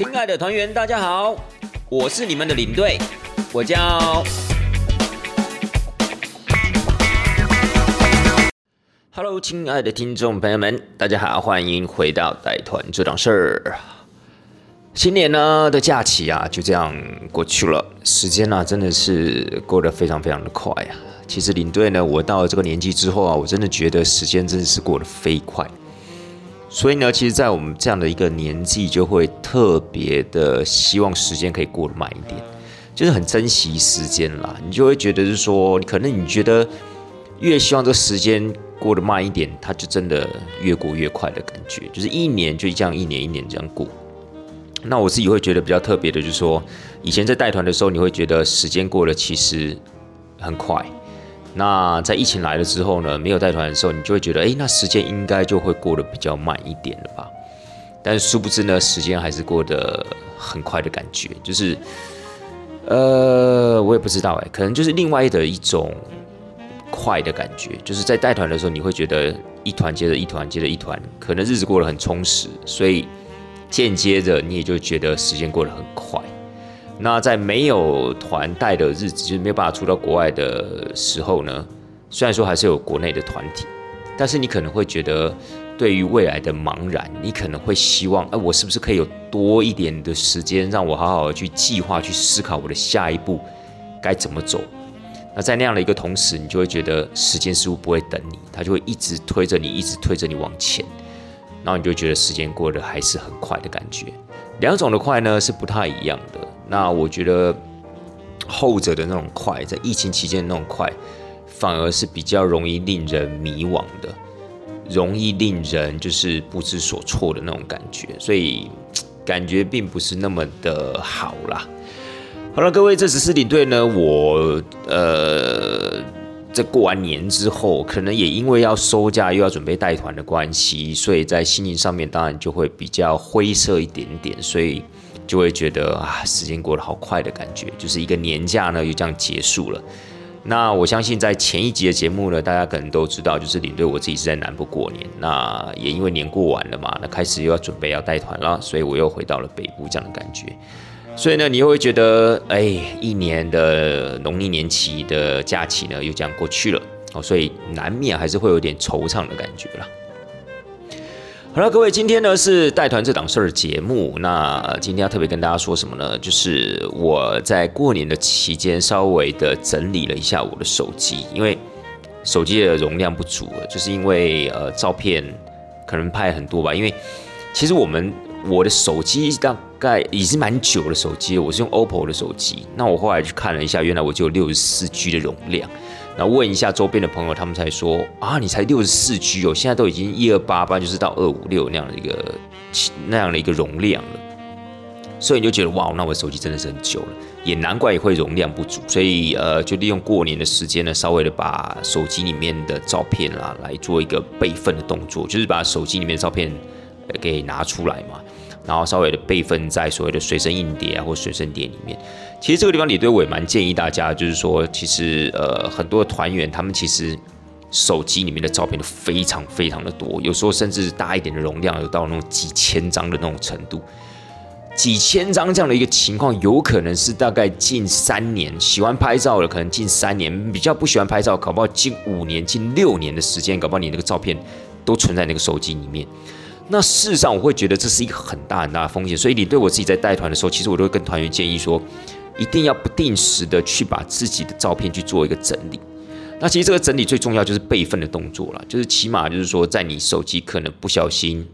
亲爱的团员，大家好，我是你们的领队，我叫。Hello，亲爱的听众朋友们，大家好，欢迎回到带团这档事儿。新年呢的假期啊，就这样过去了，时间呢真的是过得非常非常的快啊。其实领队呢，我到了这个年纪之后啊，我真的觉得时间真的是过得飞快。所以呢，其实，在我们这样的一个年纪，就会特别的希望时间可以过得慢一点，就是很珍惜时间啦。你就会觉得是说，可能你觉得越希望这时间过得慢一点，它就真的越过越快的感觉。就是一年就这样一年一年这样过。那我自己会觉得比较特别的，就是说，以前在带团的时候，你会觉得时间过得其实很快。那在疫情来了之后呢，没有带团的时候，你就会觉得，哎，那时间应该就会过得比较慢一点了吧？但殊不知呢，时间还是过得很快的感觉，就是，呃，我也不知道哎，可能就是另外的一种快的感觉，就是在带团的时候，你会觉得一团接着一团接着一团，可能日子过得很充实，所以间接着你也就觉得时间过得很快。那在没有团带的日子，就是没有办法出到国外的时候呢，虽然说还是有国内的团体，但是你可能会觉得，对于未来的茫然，你可能会希望，哎，我是不是可以有多一点的时间，让我好好的去计划、去思考我的下一步该怎么走？那在那样的一个同时，你就会觉得时间似乎不会等你，它就会一直推着你，一直推着你往前，然后你就觉得时间过得还是很快的感觉。两种的快呢是不太一样的。那我觉得后者的那种快，在疫情期间那种快，反而是比较容易令人迷惘的，容易令人就是不知所措的那种感觉，所以感觉并不是那么的好啦。好了，各位，这只是领队呢，我呃，在过完年之后，可能也因为要收假又要准备带团的关系，所以在心情上面当然就会比较灰色一点点，所以。就会觉得啊，时间过得好快的感觉，就是一个年假呢，就这样结束了。那我相信在前一集的节目呢，大家可能都知道，就是领队我自己是在南部过年，那也因为年过完了嘛，那开始又要准备要带团了，所以我又回到了北部这样的感觉。所以呢，你又会觉得，哎，一年的农历年期的假期呢，又这样过去了哦，所以难免还是会有点惆怅的感觉了。好了，各位，今天呢是带团这档事儿节目。那今天要特别跟大家说什么呢？就是我在过年的期间稍微的整理了一下我的手机，因为手机的容量不足了，就是因为呃照片可能拍很多吧。因为其实我们我的手机大概已经蛮久的手机，我是用 OPPO 的手机。那我后来去看了一下，原来我就有六十四 G 的容量。然后问一下周边的朋友，他们才说啊，你才六十四 G 哦，现在都已经一二八八，就是到二五六那样的一个那样的一个容量了。所以你就觉得哇，那我手机真的是很久了，也难怪也会容量不足。所以呃，就利用过年的时间呢，稍微的把手机里面的照片啊来做一个备份的动作，就是把手机里面的照片给拿出来嘛。然后稍微的备份在所谓的随身硬碟啊或随身碟里面。其实这个地方李队我也蛮建议大家，就是说，其实呃很多团员他们其实手机里面的照片都非常非常的多，有时候甚至大一点的容量有到那种几千张的那种程度。几千张这样的一个情况，有可能是大概近三年喜欢拍照的，可能近三年；比较不喜欢拍照，搞不好近五年、近六年的时间，搞不好你那个照片都存在那个手机里面。那事实上，我会觉得这是一个很大很大的风险，所以你对我自己在带团的时候，其实我都会跟团员建议说，一定要不定时的去把自己的照片去做一个整理。那其实这个整理最重要就是备份的动作了，就是起码就是说，在你手机可能不小心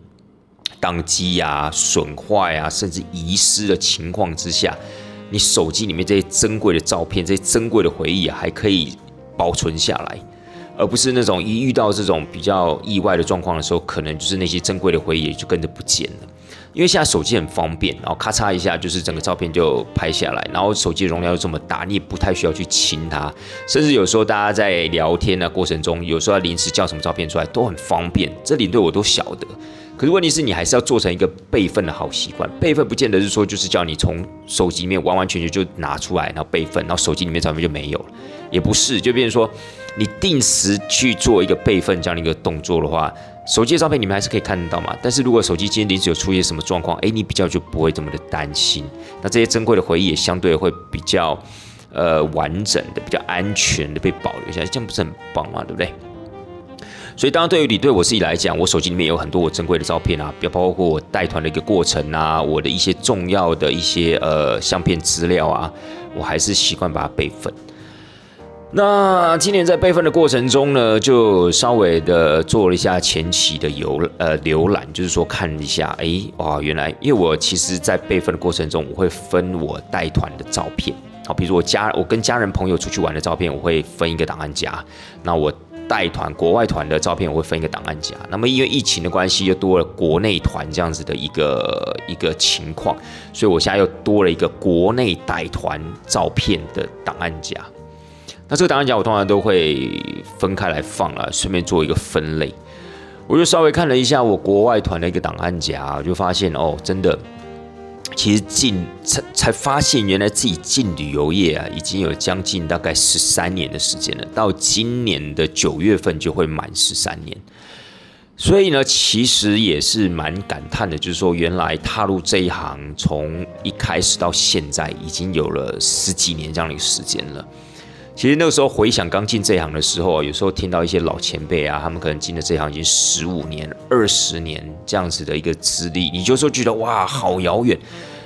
宕机呀、损坏啊，甚至遗失的情况之下，你手机里面这些珍贵的照片、这些珍贵的回忆啊，还可以保存下来。而不是那种一遇到这种比较意外的状况的时候，可能就是那些珍贵的回忆也就跟着不见了。因为现在手机很方便，然后咔嚓一下就是整个照片就拍下来，然后手机容量又这么大，你也不太需要去清它。甚至有时候大家在聊天的过程中，有时候要临时叫什么照片出来都很方便。这领队我都晓得。可是问题是你还是要做成一个备份的好习惯。备份不见得是说就是叫你从手机里面完完全全就拿出来，然后备份，然后手机里面照片就没有了，也不是，就变成说。你定时去做一个备份这样的一个动作的话，手机的照片你们还是可以看得到嘛。但是如果手机今天临时有出现什么状况，哎，你比较就不会这么的担心。那这些珍贵的回忆也相对会比较呃完整的、比较安全的被保留下来，这样不是很棒吗？对不对？所以，当然，对于你对我自己来讲，我手机里面有很多我珍贵的照片啊，比包括我带团的一个过程啊，我的一些重要的一些呃相片资料啊，我还是习惯把它备份。那今年在备份的过程中呢，就稍微的做了一下前期的游呃浏览，就是说看一下，哎哇，原来因为我其实在备份的过程中，我会分我带团的照片，好，比如我家我跟家人朋友出去玩的照片，我会分一个档案夹，那我。带团国外团的照片，我会分一个档案夹。那么因为疫情的关系，又多了国内团这样子的一个一个情况，所以我现在又多了一个国内带团照片的档案夹。那这个档案夹我通常都会分开来放了，顺便做一个分类。我就稍微看了一下我国外团的一个档案夹，我就发现哦，真的。其实进才才发现，原来自己进旅游业啊，已经有将近大概十三年的时间了。到今年的九月份就会满十三年，所以呢，其实也是蛮感叹的，就是说，原来踏入这一行，从一开始到现在，已经有了十几年这样的一个时间了。其实那个时候回想刚进这行的时候啊有时候听到一些老前辈啊，他们可能进了这行已经十五年、二十年这样子的一个资历，你就说觉得哇，好遥远。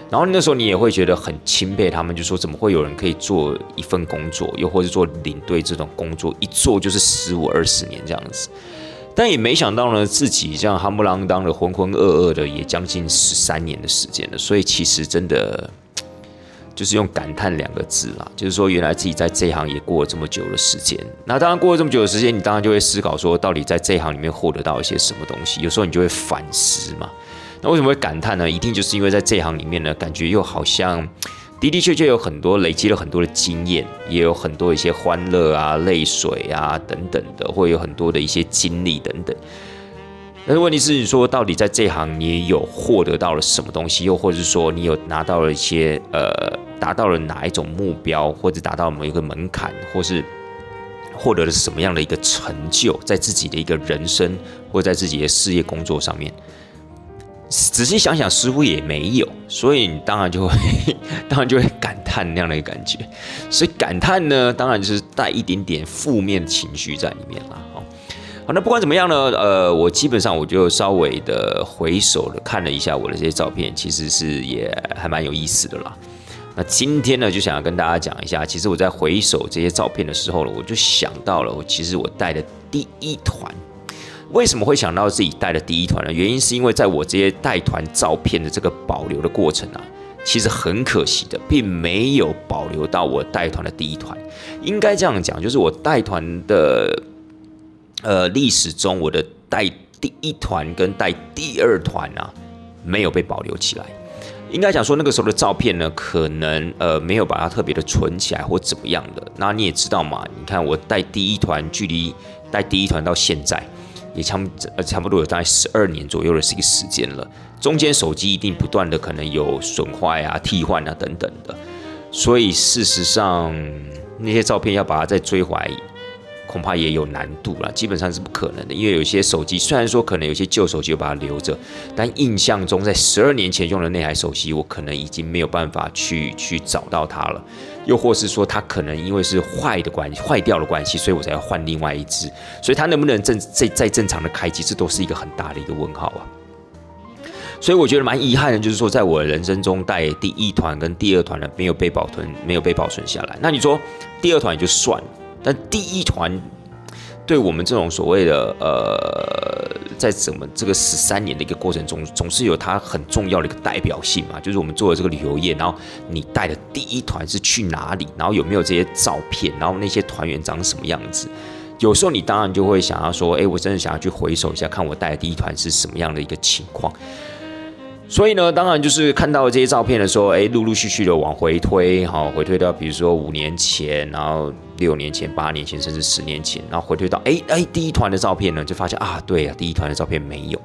然后那时候你也会觉得很钦佩他们，就说怎么会有人可以做一份工作，又或者做领队这种工作，一做就是十五二十年这样子。但也没想到呢，自己这样夯不啷当的、浑浑噩噩的，也将近十三年的时间了。所以其实真的。就是用感叹两个字啦，就是说原来自己在这行也过了这么久的时间。那当然过了这么久的时间，你当然就会思考说，到底在这行里面获得到一些什么东西？有时候你就会反思嘛。那为什么会感叹呢？一定就是因为在这行里面呢，感觉又好像的的确确有很多累积了很多的经验，也有很多一些欢乐啊、泪水啊等等的，会有很多的一些经历等等。但是问题是，你说到底在这行你有获得到了什么东西？又或者是说你有拿到了一些呃？达到了哪一种目标，或者达到某一个门槛，或是获得了什么样的一个成就，在自己的一个人生或在自己的事业工作上面，仔细想想，似乎也没有，所以你当然就会，当然就会感叹那样的一个感觉。所以感叹呢，当然就是带一点点负面情绪在里面了。好，好，那不管怎么样呢，呃，我基本上我就稍微的回首的看了一下我的这些照片，其实是也还蛮有意思的啦。那今天呢，就想要跟大家讲一下，其实我在回首这些照片的时候呢，我就想到了，我其实我带的第一团，为什么会想到自己带的第一团呢？原因是因为在我这些带团照片的这个保留的过程啊，其实很可惜的，并没有保留到我带团的第一团。应该这样讲，就是我带团的呃历史中，我的带第一团跟带第二团啊，没有被保留起来。应该讲说那个时候的照片呢，可能呃没有把它特别的存起来或怎么样的。那你也知道嘛，你看我带第一团，距离带第一团到现在也差呃差不多有大概十二年左右的这个时间了。中间手机一定不断的可能有损坏啊、替换啊等等的，所以事实上那些照片要把它再追回来。恐怕也有难度了，基本上是不可能的。因为有些手机虽然说可能有些旧手机我把它留着，但印象中在十二年前用的那台手机，我可能已经没有办法去去找到它了。又或是说它可能因为是坏的关系、坏掉的关系，所以我才要换另外一只。所以它能不能正再再正常的开机，这都是一个很大的一个问号啊。所以我觉得蛮遗憾的，就是说在我人生中带第一团跟第二团呢，没有被保存，没有被保存下来。那你说第二团也就算了。但第一团对我们这种所谓的呃，在怎么这个十三年的一个过程中，总是有它很重要的一个代表性嘛。就是我们做的这个旅游业，然后你带的第一团是去哪里，然后有没有这些照片，然后那些团员长什么样子？有时候你当然就会想要说，哎，我真的想要去回首一下，看我带的第一团是什么样的一个情况。所以呢，当然就是看到这些照片的时候，哎，陆陆续续的往回推，好，回推到比如说五年前，然后六年前、八年前，甚至十年前，然后回推到哎哎第一团的照片呢，就发现啊，对啊，第一团的照片没有。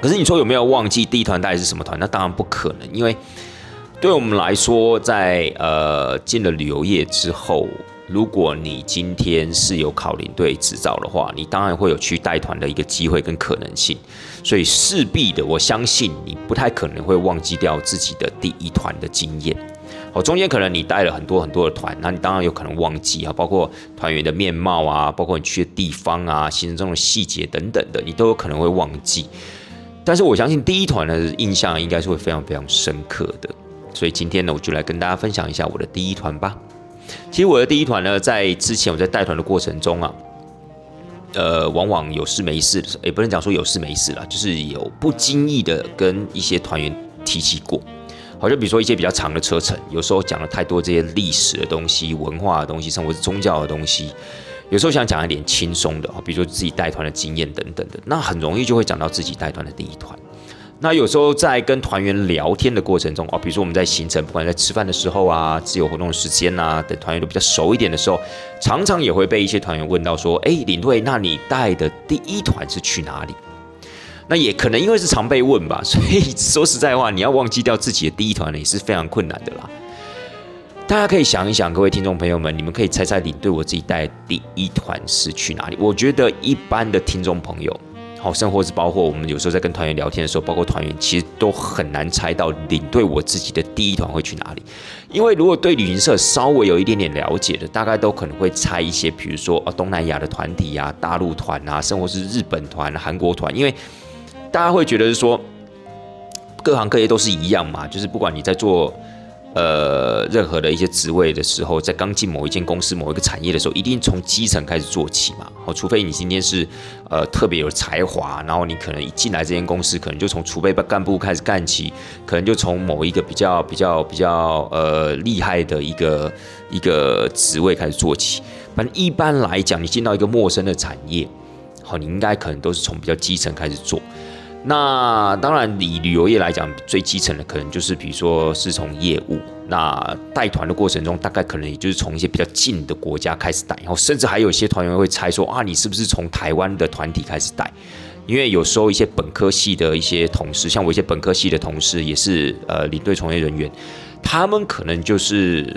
可是你说有没有忘记第一团大概是什么团？那当然不可能，因为对我们来说，在呃进了旅游业之后，如果你今天是有考领队执照的话，你当然会有去带团的一个机会跟可能性，所以势必的，我相信你不太可能会忘记掉自己的第一团的经验。哦，中间可能你带了很多很多的团，那你当然有可能忘记啊，包括团员的面貌啊，包括你去的地方啊，行程中的细节等等的，你都有可能会忘记。但是我相信第一团的印象应该是会非常非常深刻的。所以今天呢，我就来跟大家分享一下我的第一团吧。其实我的第一团呢，在之前我在带团的过程中啊，呃，往往有事没事，也不能讲说有事没事了，就是有不经意的跟一些团员提起过。好，就比如说一些比较长的车程，有时候讲了太多这些历史的东西、文化的东西，甚至是宗教的东西。有时候想讲一点轻松的，比如说自己带团的经验等等的，那很容易就会讲到自己带团的第一团。那有时候在跟团员聊天的过程中啊，比如说我们在行程，不管在吃饭的时候啊、自由活动的时间啊，等团员都比较熟一点的时候，常常也会被一些团员问到说：“哎，领队，那你带的第一团是去哪里？”那也可能因为是常被问吧，所以说实在话，你要忘记掉自己的第一团呢，也是非常困难的啦。大家可以想一想，各位听众朋友们，你们可以猜猜领队我自己带第一团是去哪里？我觉得一般的听众朋友。好，甚或是包括我们有时候在跟团员聊天的时候，包括团员其实都很难猜到领队我自己的第一团会去哪里。因为如果对旅行社稍微有一点点了解的，大概都可能会猜一些，比如说啊东南亚的团体啊、大陆团啊，甚或是日本团、韩国团，因为大家会觉得是说各行各业都是一样嘛，就是不管你在做。呃，任何的一些职位的时候，在刚进某一间公司、某一个产业的时候，一定从基层开始做起嘛。好，除非你今天是呃特别有才华，然后你可能一进来这间公司，可能就从储备干部开始干起，可能就从某一个比较比较比较呃厉害的一个一个职位开始做起。反正一般来讲，你进到一个陌生的产业，好，你应该可能都是从比较基层开始做。那当然，以旅游业来讲，最基层的可能就是，比如说是从业务。那带团的过程中，大概可能也就是从一些比较近的国家开始带，然后甚至还有一些团员会猜说啊，你是不是从台湾的团体开始带？因为有时候一些本科系的一些同事，像我一些本科系的同事，也是呃领队从业人员，他们可能就是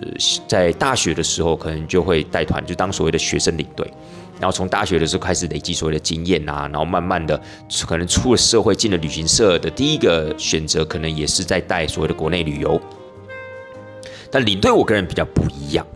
在大学的时候，可能就会带团，就当所谓的学生领队。然后从大学的时候开始累积所谓的经验啊，然后慢慢的可能出了社会进了旅行社的第一个选择，可能也是在带所谓的国内旅游。但领队我个人比较不一样，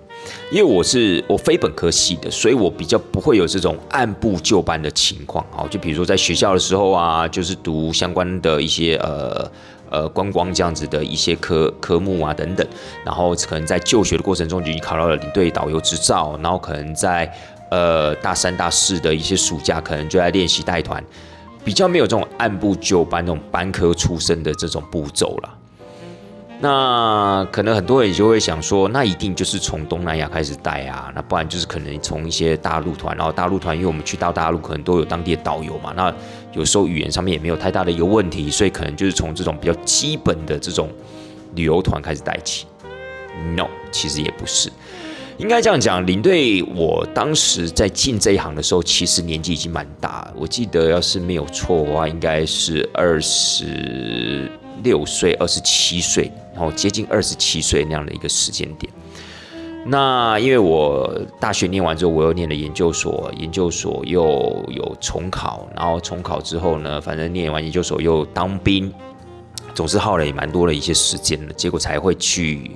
因为我是我非本科系的，所以我比较不会有这种按部就班的情况。好，就比如说在学校的时候啊，就是读相关的一些呃呃观光这样子的一些科科目啊等等，然后可能在就学的过程中就已经考到了领队导游执照，然后可能在。呃，大三、大四的一些暑假，可能就在练习带团，比较没有这种按部就班、那种班科出身的这种步骤了。那可能很多人就会想说，那一定就是从东南亚开始带啊，那不然就是可能从一些大陆团，然后大陆团，因为我们去到大陆，可能都有当地的导游嘛，那有时候语言上面也没有太大的一个问题，所以可能就是从这种比较基本的这种旅游团开始带起。No，其实也不是。应该这样讲，领队我当时在进这一行的时候，其实年纪已经蛮大。我记得要是没有错的话，应该是二十六岁、二十七岁，然后接近二十七岁那样的一个时间点。那因为我大学念完之后，我又念了研究所，研究所又有重考，然后重考之后呢，反正念完研究所又当兵，总是耗了也蛮多的一些时间的，结果才会去。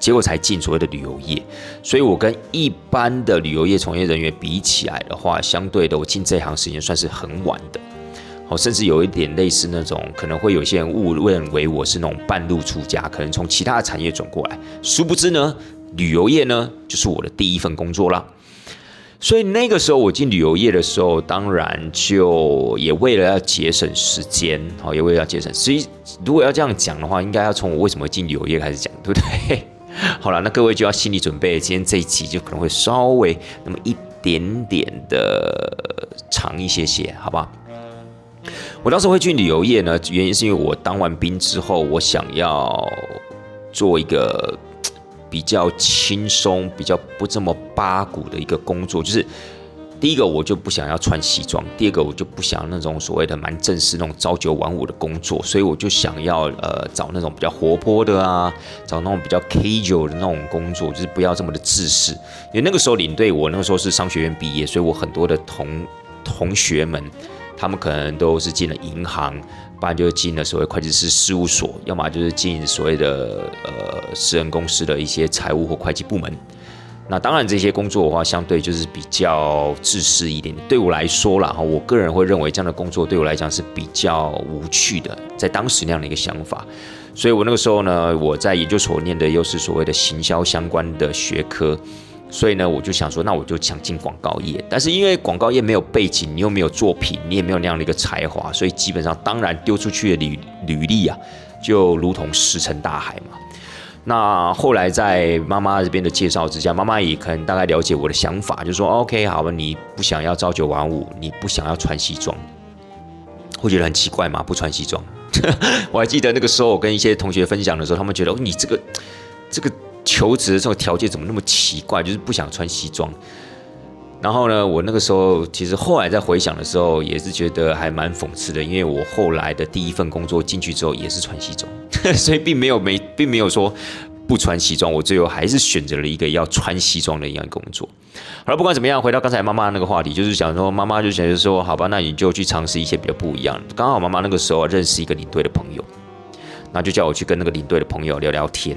结果才进所谓的旅游业，所以我跟一般的旅游业从业人员比起来的话，相对的我进这行时间算是很晚的，好，甚至有一点类似那种，可能会有些人误认为我是那种半路出家，可能从其他的产业转过来，殊不知呢，旅游业呢就是我的第一份工作啦。所以那个时候我进旅游业的时候，当然就也为了要节省时间，好，也为了要节省。所以如果要这样讲的话，应该要从我为什么进旅游业开始讲，对不对？好了，那各位就要心理准备，今天这一集就可能会稍微那么一点点的长一些些，好不好？我当时会去旅游业呢，原因是因为我当完兵之后，我想要做一个比较轻松、比较不这么八股的一个工作，就是第一个我就不想要穿西装，第二个我就不想要那种所谓的蛮正式那种朝九晚五的工作，所以我就想要呃找那种比较活泼的啊，找那种比较 casual 的那种工作，就是不要这么的自私。因为那个时候领队，我那个时候是商学院毕业，所以我很多的同同学们，他们可能都是进了银行，不然就是进了所谓会计师事务所，要么就是进所谓的呃私人公司的一些财务或会计部门。那当然，这些工作的话，相对就是比较自私一点。对我来说啦，哈，我个人会认为这样的工作对我来讲是比较无趣的，在当时那样的一个想法。所以我那个时候呢，我在研究所念的又是所谓的行销相关的学科，所以呢，我就想说，那我就想进广告业。但是因为广告业没有背景，你又没有作品，你也没有那样的一个才华，所以基本上当然丢出去的履履历啊，就如同石沉大海嘛。那后来在妈妈这边的介绍之下，妈妈也可能大概了解我的想法，就说 OK，好吧，你不想要朝九晚五，你不想要穿西装，会觉得很奇怪吗？不穿西装，我还记得那个时候我跟一些同学分享的时候，他们觉得哦你这个这个求职的这种条件怎么那么奇怪，就是不想穿西装。然后呢，我那个时候其实后来在回想的时候，也是觉得还蛮讽刺的，因为我后来的第一份工作进去之后也是穿西装，所以并没有没并没有说不穿西装，我最后还是选择了一个要穿西装的一样工作。好了，不管怎么样，回到刚才妈妈那个话题，就是想说妈妈就想着说，好吧，那你就去尝试一些比较不一样的。刚好妈妈那个时候认识一个领队的朋友，那就叫我去跟那个领队的朋友聊聊天。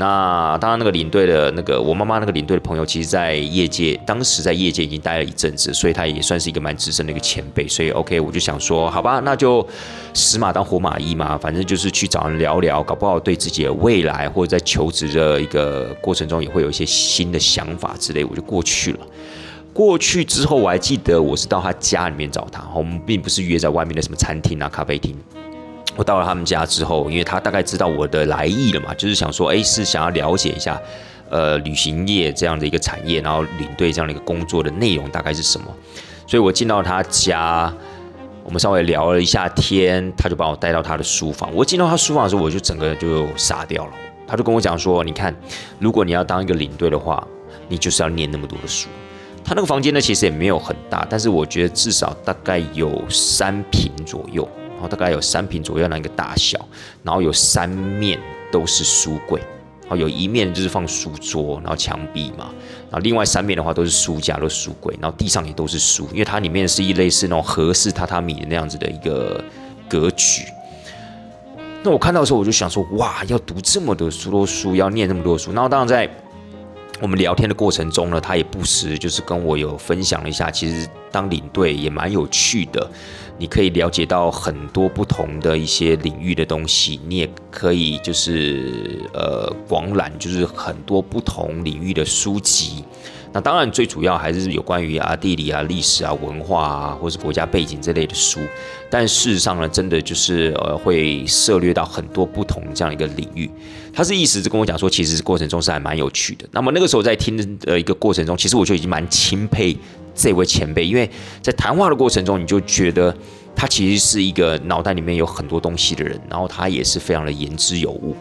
那当然，那个领队的那个我妈妈那个领队的朋友，其实，在业界当时在业界已经待了一阵子，所以他也算是一个蛮资深的一个前辈。所以，OK，我就想说，好吧，那就死马当活马医嘛，反正就是去找人聊聊，搞不好对自己的未来或者在求职的一个过程中，也会有一些新的想法之类，我就过去了。过去之后，我还记得我是到他家里面找他，我们并不是约在外面的什么餐厅啊、咖啡厅。我到了他们家之后，因为他大概知道我的来意了嘛，就是想说，哎，是想要了解一下，呃，旅行业这样的一个产业，然后领队这样的一个工作的内容大概是什么。所以我进到他家，我们稍微聊了一下天，他就把我带到他的书房。我进到他书房的时候，我就整个就傻掉了。他就跟我讲说，你看，如果你要当一个领队的话，你就是要念那么多的书。他那个房间呢，其实也没有很大，但是我觉得至少大概有三平左右。然后大概有三平左右那一个大小，然后有三面都是书柜，然后有一面就是放书桌，然后墙壁嘛，然后另外三面的话都是书架，都是书柜，然后地上也都是书，因为它里面是一类似那种合适榻榻米的那样子的一个格局。那我看到的时候，我就想说，哇，要读这么多书多书，要念那么多书。然后当然在我们聊天的过程中呢，他也不时就是跟我有分享了一下，其实当领队也蛮有趣的。你可以了解到很多不同的一些领域的东西，你也可以就是呃广览，就是很多不同领域的书籍。那当然最主要还是有关于啊地理啊历史啊文化啊，或是国家背景这类的书。但事实上呢，真的就是呃会涉猎到很多不同这样一个领域。他是意思是跟我讲说，其实过程中是还蛮有趣的。那么那个时候在听的一个过程中，其实我就已经蛮钦佩。这位前辈，因为在谈话的过程中，你就觉得他其实是一个脑袋里面有很多东西的人，然后他也是非常的言之有物。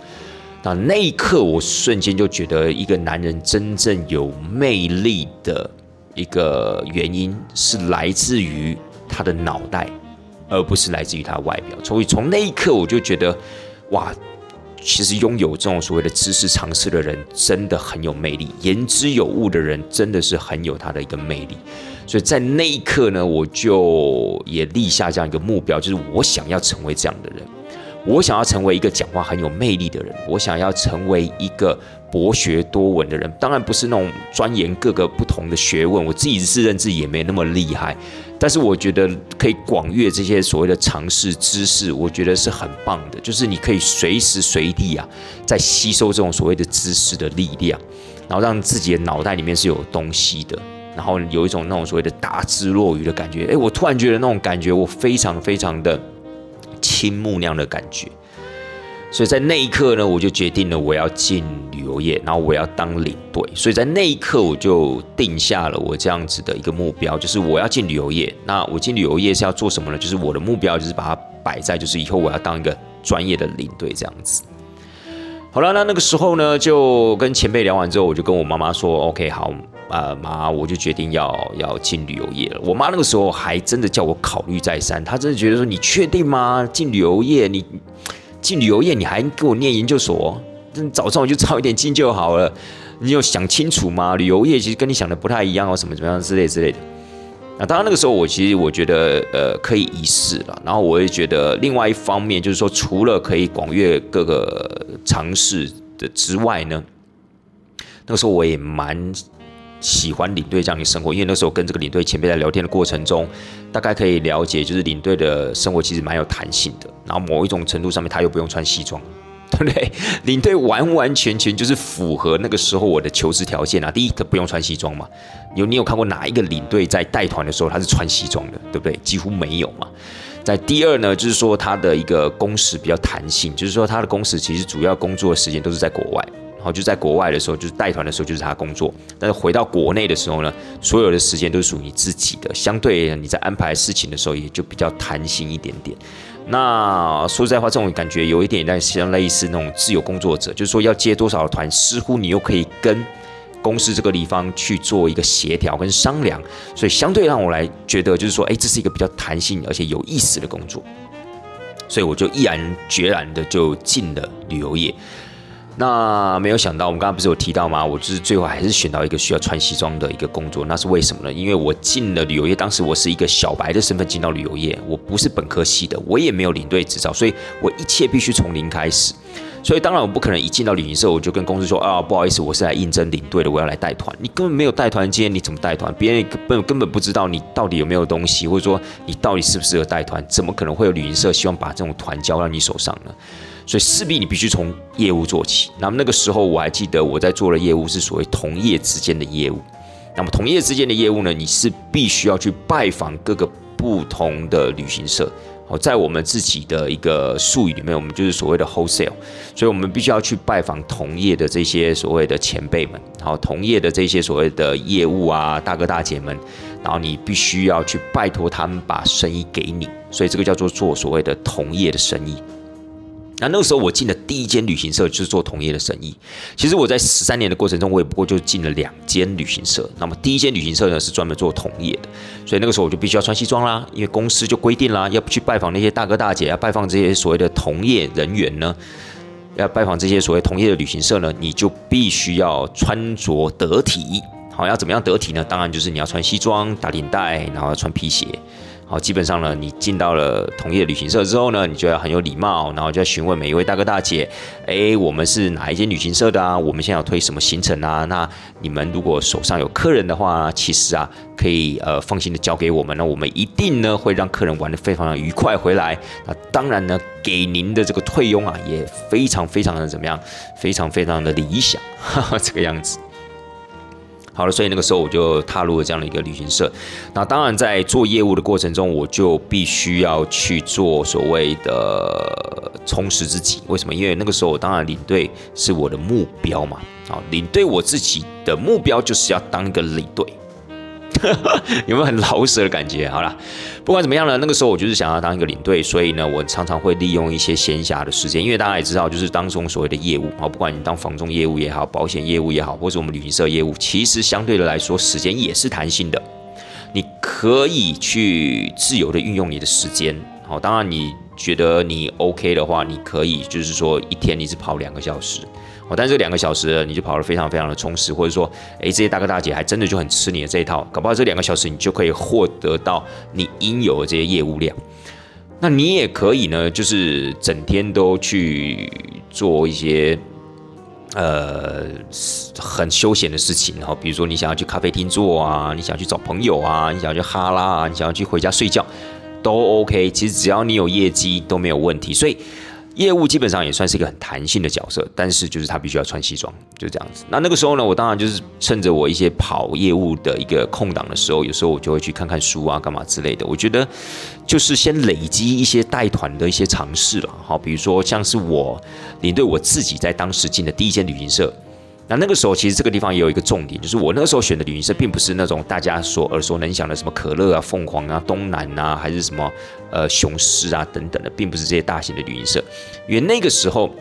那那一刻，我瞬间就觉得，一个男人真正有魅力的一个原因是来自于他的脑袋，而不是来自于他的外表。所以从那一刻，我就觉得，哇！其实拥有这种所谓的知识常识的人，真的很有魅力；言之有物的人，真的是很有他的一个魅力。所以在那一刻呢，我就也立下这样一个目标，就是我想要成为这样的人。我想要成为一个讲话很有魅力的人，我想要成为一个博学多闻的人。当然不是那种钻研各个不同的学问，我自己自认自己也没那么厉害。但是我觉得可以广阅这些所谓的常识知识，我觉得是很棒的。就是你可以随时随地啊，在吸收这种所谓的知识的力量，然后让自己的脑袋里面是有东西的，然后有一种那种所谓的大智若愚的感觉。诶，我突然觉得那种感觉，我非常非常的。青木那样的感觉，所以在那一刻呢，我就决定了我要进旅游业，然后我要当领队。所以在那一刻，我就定下了我这样子的一个目标，就是我要进旅游业。那我进旅游业是要做什么呢？就是我的目标就是把它摆在，就是以后我要当一个专业的领队这样子。好了，那那个时候呢，就跟前辈聊完之后，我就跟我妈妈说：“OK，好，啊妈，我就决定要要进旅游业了。我妈那个时候还真的叫我考虑再三，她真的觉得说你确定吗？进旅游业，你进旅游业你还给我念研究所？早上我就早一点进就好了。你有想清楚吗？旅游业其实跟你想的不太一样哦，什么怎么样之类之类的。那当然那个时候我其实我觉得呃可以一试了。然后我也觉得另外一方面就是说，除了可以广阅各个尝试的之外呢。那个时候我也蛮喜欢领队这样的生活，因为那时候跟这个领队前辈在聊天的过程中，大概可以了解，就是领队的生活其实蛮有弹性的。然后某一种程度上面，他又不用穿西装，对不对？领队完完全全就是符合那个时候我的求职条件啊。第一，他不用穿西装嘛。有你有看过哪一个领队在带团的时候他是穿西装的，对不对？几乎没有嘛。在第二呢，就是说他的一个工时比较弹性，就是说他的工时其实主要工作的时间都是在国外。然后就在国外的时候，就是带团的时候，就是他工作；但是回到国内的时候呢，所有的时间都是属于你自己的。相对你在安排事情的时候，也就比较弹性一点点。那说实在话，这种感觉有一点点像类似那种自由工作者，就是说要接多少团，似乎你又可以跟公司这个地方去做一个协调跟商量。所以相对让我来觉得，就是说，哎，这是一个比较弹性而且有意思的工作。所以我就毅然决然的就进了旅游业。那没有想到，我们刚刚不是有提到吗？我就是最后还是选到一个需要穿西装的一个工作，那是为什么呢？因为我进了旅游业，当时我是一个小白的身份进到旅游业，我不是本科系的，我也没有领队执照，所以我一切必须从零开始。所以当然我不可能一进到旅行社，我就跟公司说啊，不好意思，我是来应征领队的，我要来带团。你根本没有带团经验，你怎么带团？别人根本根本不知道你到底有没有东西，或者说你到底适不适合带团？怎么可能会有旅行社希望把这种团交到你手上呢？所以势必你必须从业务做起。那么那个时候我还记得我在做的业务是所谓同业之间的业务。那么同业之间的业务呢，你是必须要去拜访各个不同的旅行社。好，在我们自己的一个术语里面，我们就是所谓的 wholesale。所以我们必须要去拜访同业的这些所谓的前辈们，好，同业的这些所谓的业务啊，大哥大姐们，然后你必须要去拜托他们把生意给你。所以这个叫做做所谓的同业的生意。那那个时候我进的第一间旅行社就是做同业的生意。其实我在十三年的过程中，我也不过就进了两间旅行社。那么第一间旅行社呢是专门做同业的，所以那个时候我就必须要穿西装啦，因为公司就规定啦，要不去拜访那些大哥大姐，要拜访这些所谓的同业人员呢，要拜访这些所谓同业的旅行社呢，你就必须要穿着得体。好，要怎么样得体呢？当然就是你要穿西装、打领带，然后要穿皮鞋。好，基本上呢，你进到了同业旅行社之后呢，你就要很有礼貌，然后就要询问每一位大哥大姐，哎，我们是哪一间旅行社的啊？我们现在要推什么行程啊？那你们如果手上有客人的话，其实啊，可以呃放心的交给我们，那我们一定呢会让客人玩的非常的愉快回来。那当然呢，给您的这个退佣啊，也非常非常的怎么样？非常非常的理想，哈哈，这个样子。好了，所以那个时候我就踏入了这样的一个旅行社。那当然，在做业务的过程中，我就必须要去做所谓的充实自己。为什么？因为那个时候，当然领队是我的目标嘛。好，领队我自己的目标就是要当一个领队。有没有很老舍的感觉？好了，不管怎么样呢，那个时候我就是想要当一个领队，所以呢，我常常会利用一些闲暇的时间，因为大家也知道，就是当中所谓的业务啊，不管你当房中业务也好，保险业务也好，或者我们旅行社业务，其实相对的来说，时间也是弹性的，你可以去自由的运用你的时间。好，当然你觉得你 OK 的话，你可以就是说一天你是跑两个小时。哦，但是这两个小时你就跑得非常非常的充实，或者说，哎，这些大哥大姐还真的就很吃你的这一套，搞不好这两个小时你就可以获得到你应有的这些业务量。那你也可以呢，就是整天都去做一些呃很休闲的事情，然后比如说你想要去咖啡厅坐啊，你想要去找朋友啊，你想要去哈拉啊，你想要去回家睡觉，都 OK。其实只要你有业绩都没有问题，所以。业务基本上也算是一个很弹性的角色，但是就是他必须要穿西装，就这样子。那那个时候呢，我当然就是趁着我一些跑业务的一个空档的时候，有时候我就会去看看书啊，干嘛之类的。我觉得就是先累积一些带团的一些尝试了，好，比如说像是我领队我自己在当时进的第一间旅行社。那那个时候，其实这个地方也有一个重点，就是我那个时候选的旅行社，并不是那种大家所耳熟能详的什么可乐啊、凤凰啊、东南啊，还是什么呃雄狮啊等等的，并不是这些大型的旅行社。因为那个时候，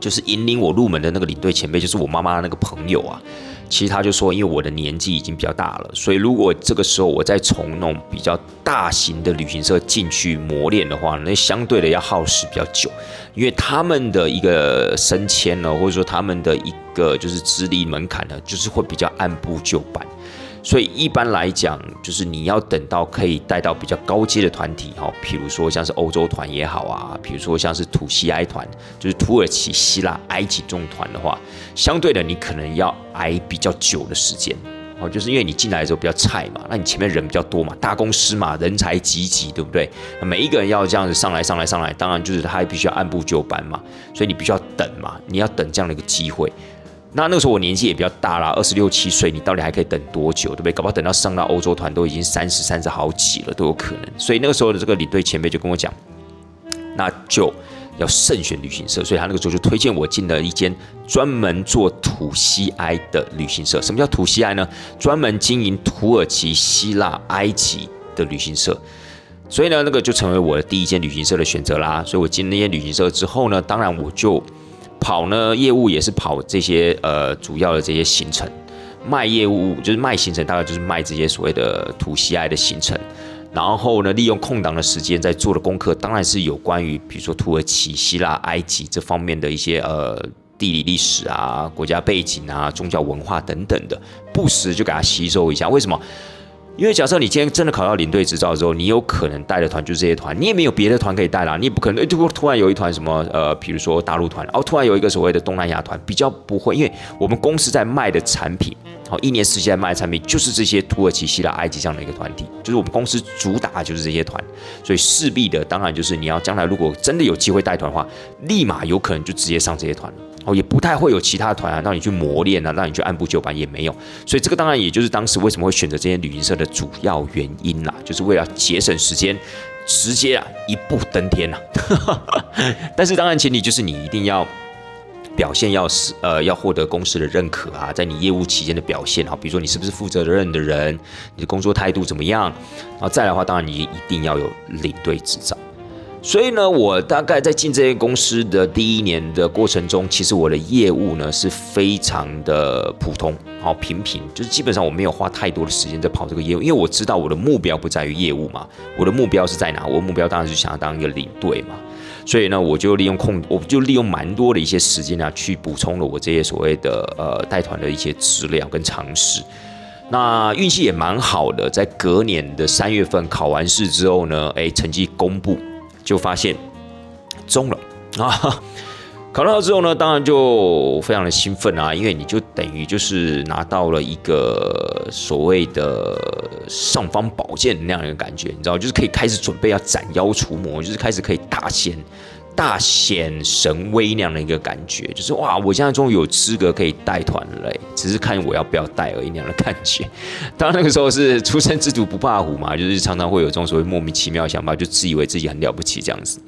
就是引领我入门的那个领队前辈，就是我妈妈的那个朋友啊。其实他就说，因为我的年纪已经比较大了，所以如果这个时候我再从那种比较大型的旅行社进去磨练的话，那相对的要耗时比较久，因为他们的一个升迁呢，或者说他们的一个就是资历门槛呢，就是会比较按部就班。所以一般来讲，就是你要等到可以带到比较高阶的团体，哈，比如说像是欧洲团也好啊，比如说像是土西埃团，就是土耳其、希腊、埃及这种团的话，相对的你可能要挨比较久的时间，哦，就是因为你进来的时候比较菜嘛，那你前面人比较多嘛，大公司嘛，人才济济，对不对？每一个人要这样子上来、上来、上来，当然就是他必须要按部就班嘛，所以你必须要等嘛，你要等这样的一个机会。那那个时候我年纪也比较大啦，二十六七岁，你到底还可以等多久，对不对？搞不好等到上到欧洲团都已经三十三十好几了，都有可能。所以那个时候的这个领队前辈就跟我讲，那就要慎选旅行社。所以他那个时候就推荐我进了一间专门做土西埃的旅行社。什么叫土西埃呢？专门经营土耳其、希腊、埃及的旅行社。所以呢，那个就成为我的第一间旅行社的选择啦。所以我进那间旅行社之后呢，当然我就。跑呢，业务也是跑这些呃主要的这些行程，卖业务就是卖行程，大概就是卖这些所谓的土西爱的行程。然后呢，利用空档的时间在做的功课，当然是有关于比如说土耳其、希腊、埃及这方面的一些呃地理历史啊、国家背景啊、宗教文化等等的，不时就给他吸收一下。为什么？因为假设你今天真的考到领队执照之后，你有可能带的团就是这些团，你也没有别的团可以带啦，你也不可能突突然有一团什么呃，比如说大陆团，哦，突然有一个所谓的东南亚团，比较不会，因为我们公司在卖的产品，好，一年四季在卖的产品就是这些土耳其、希腊、埃及这样的一个团体，就是我们公司主打就是这些团，所以势必的当然就是你要将来如果真的有机会带团的话，立马有可能就直接上这些团了。哦，也不太会有其他团啊，让你去磨练啊，让你去按部就班也没有，所以这个当然也就是当时为什么会选择这些旅行社的主要原因啦，就是为了节省时间，直接啊一步登天呐。但是当然前提就是你一定要表现要是呃要获得公司的认可啊，在你业务期间的表现哈，比如说你是不是负责任的人，你的工作态度怎么样，然后再来的话，当然你一定要有领队执照。所以呢，我大概在进这些公司的第一年的过程中，其实我的业务呢是非常的普通，好平平，就是基本上我没有花太多的时间在跑这个业务，因为我知道我的目标不在于业务嘛，我的目标是在哪？我的目标当然是想要当一个领队嘛，所以呢，我就利用空，我就利用蛮多的一些时间啊，去补充了我这些所谓的呃带团的一些资料跟常识。那运气也蛮好的，在隔年的三月份考完试之后呢，哎，成绩公布。就发现中了啊！考到之后呢，当然就非常的兴奋啊，因为你就等于就是拿到了一个所谓的尚方宝剑那样一个感觉，你知道，就是可以开始准备要斩妖除魔，就是开始可以大仙大显神威那样的一个感觉，就是哇，我现在终于有资格可以带团了，只是看我要不要带而已那样的感觉。当然那个时候是初生之犊不怕虎嘛，就是常常会有这种所谓莫名其妙的想法，就自以为自己很了不起这样子。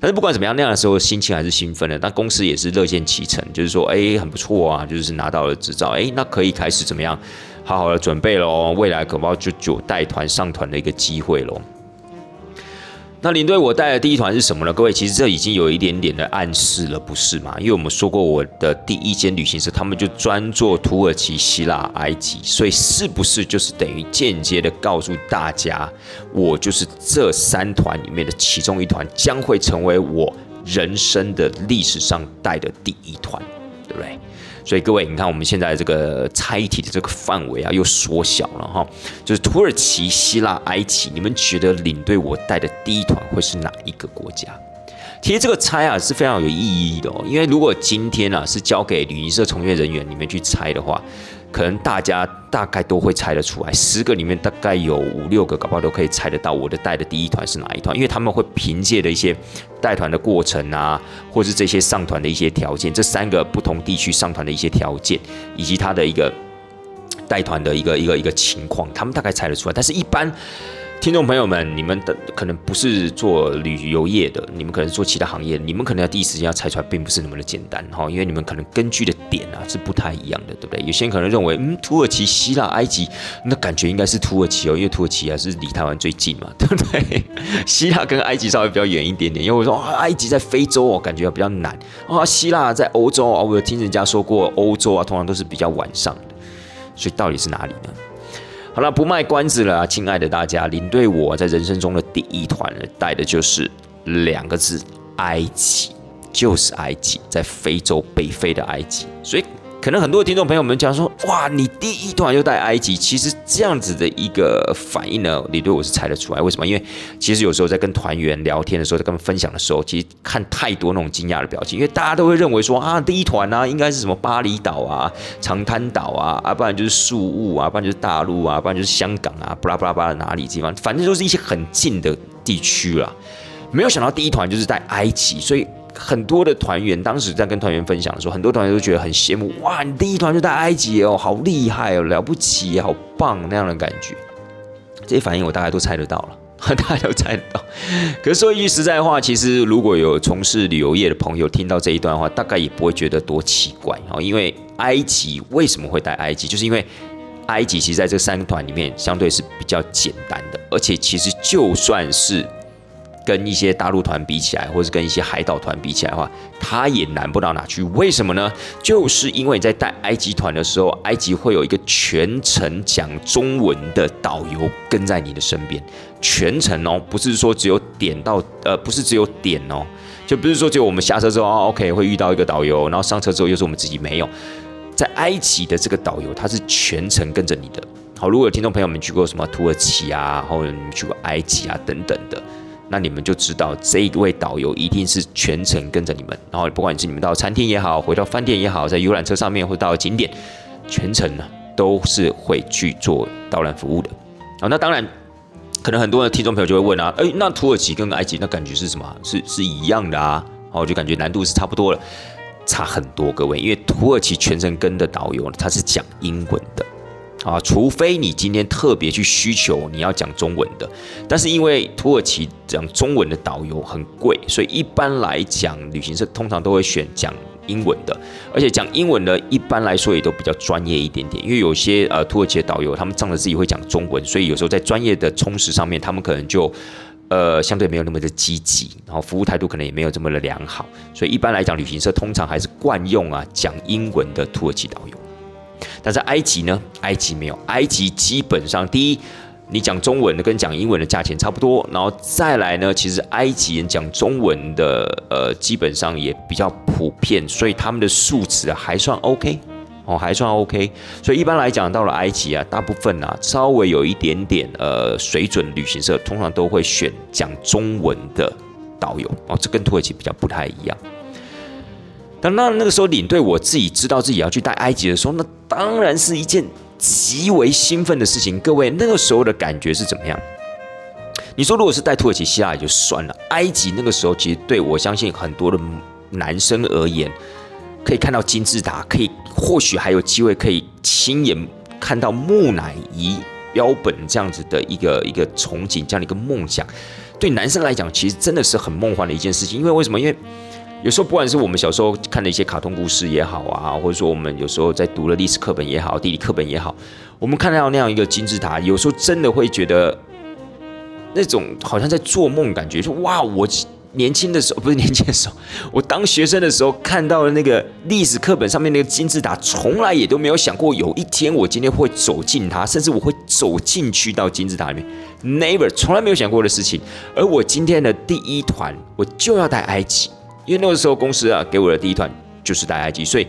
但是不管怎么样，那样的时候心情还是兴奋的。但公司也是乐见其成，就是说，哎，很不错啊，就是拿到了执照，哎，那可以开始怎么样，好好的准备喽，未来可不就就带团上团的一个机会喽。那领队我带的第一团是什么呢？各位，其实这已经有一点点的暗示了，不是吗？因为我们说过，我的第一间旅行社，他们就专做土耳其、希腊、埃及，所以是不是就是等于间接的告诉大家，我就是这三团里面的其中一团，将会成为我人生的历史上带的第一团，对不对？所以各位，你看我们现在这个猜题的这个范围啊，又缩小了哈。就是土耳其、希腊、埃及，你们觉得领队我带的第一团会是哪一个国家？其实这个猜啊是非常有意义的哦，因为如果今天啊是交给旅行社从业人员你们去猜的话。可能大家大概都会猜得出来，十个里面大概有五六个，搞不好都可以猜得到我的带的第一团是哪一团，因为他们会凭借的一些带团的过程啊，或是这些上团的一些条件，这三个不同地区上团的一些条件，以及他的一个带团的一个一个一个情况，他们大概猜得出来。但是，一般听众朋友们，你们的可能不是做旅游业的，你们可能做其他行业，你们可能要第一时间要猜出来，并不是那么的简单哈，因为你们可能根据的点啊是不太一样的，对不对？有些人可能认为，嗯，土耳其、希腊、埃及，那感觉应该是土耳其哦，因为土耳其还是离台湾最近嘛，对不对？希腊跟埃及稍微比较远一点点，因为我说啊，埃及在非洲哦，感觉比较难啊，希腊在欧洲啊，我有听人家说过，欧洲啊，通常都是比较晚上的，所以到底是哪里呢？好了，不卖关子了啊，亲爱的大家，领队我在人生中的第一团带的就是两个字：埃及，就是埃及，在非洲北非的埃及，所以。可能很多听众朋友们讲说，哇，你第一团就带埃及，其实这样子的一个反应呢，你对我是猜得出来。为什么？因为其实有时候在跟团员聊天的时候，在跟他们分享的时候，其实看太多那种惊讶的表情，因为大家都会认为说啊，第一团啊，应该是什么巴厘岛啊、长滩岛啊，啊，不然就是宿务啊，不然就是大陆啊，不然就是香港啊，巴拉巴拉巴拉哪里地方，反正都是一些很近的地区啦。没有想到第一团就是在埃及，所以。很多的团员当时在跟团员分享的时候，很多团员都觉得很羡慕。哇，你第一团就在埃及哦，好厉害哦，了不起，好棒那样的感觉。这些反应我大概都猜得到了，大家都猜得到。可是说一句实在话，其实如果有从事旅游业的朋友听到这一段话，大概也不会觉得多奇怪哦。因为埃及为什么会带埃及，就是因为埃及其实在这三个团里面相对是比较简单的，而且其实就算是。跟一些大陆团比起来，或者跟一些海岛团比起来的话，它也难不到哪去。为什么呢？就是因为你在带埃及团的时候，埃及会有一个全程讲中文的导游跟在你的身边，全程哦，不是说只有点到，呃，不是只有点哦，就不是说只有我们下车之后哦，OK 会遇到一个导游，然后上车之后又是我们自己没有。在埃及的这个导游，他是全程跟着你的。好，如果有听众朋友们去过什么土耳其啊，或者你们去过埃及啊等等的。那你们就知道这一位导游一定是全程跟着你们，然后不管是你们到餐厅也好，回到饭店也好，在游览车上面或到景点，全程呢都是会去做导览服务的。好，那当然，可能很多的听众朋友就会问啊，诶，那土耳其跟埃及那感觉是什么？是是一样的啊？哦，就感觉难度是差不多了，差很多，各位，因为土耳其全程跟的导游他是讲英文的。啊，除非你今天特别去需求你要讲中文的，但是因为土耳其讲中文的导游很贵，所以一般来讲，旅行社通常都会选讲英文的，而且讲英文的，一般来说也都比较专业一点点。因为有些呃土耳其的导游，他们仗着自己会讲中文，所以有时候在专业的充实上面，他们可能就呃相对没有那么的积极，然后服务态度可能也没有这么的良好，所以一般来讲，旅行社通常还是惯用啊讲英文的土耳其导游。但在埃及呢？埃及没有，埃及基本上第一，你讲中文的跟讲英文的价钱差不多，然后再来呢，其实埃及人讲中文的，呃，基本上也比较普遍，所以他们的素质还算 OK 哦，还算 OK。所以一般来讲，到了埃及啊，大部分啊，稍微有一点点呃水准，旅行社通常都会选讲中文的导游哦，这跟土耳其比较不太一样。但那那个时候领队，我自己知道自己要去带埃及的时候，那当然是一件极为兴奋的事情。各位那个时候的感觉是怎么样？你说如果是带土耳其、希腊也就算了，埃及那个时候其实对我相信很多的男生而言，可以看到金字塔，可以或许还有机会可以亲眼看到木乃伊标本这样子的一个一个憧憬，这样的一个梦想，对男生来讲其实真的是很梦幻的一件事情。因为为什么？因为有时候，不管是我们小时候看的一些卡通故事也好啊，或者说我们有时候在读了历史课本也好、地理课本也好，我们看到那样一个金字塔，有时候真的会觉得那种好像在做梦感觉。说哇，我年轻的时候不是年轻的时候，我当学生的时候看到了那个历史课本上面那个金字塔，从来也都没有想过有一天我今天会走进它，甚至我会走进去到金字塔里面，never 从来没有想过的事情。而我今天的第一团，我就要带埃及。因为那个时候公司啊给我的第一团就是带埃及，所以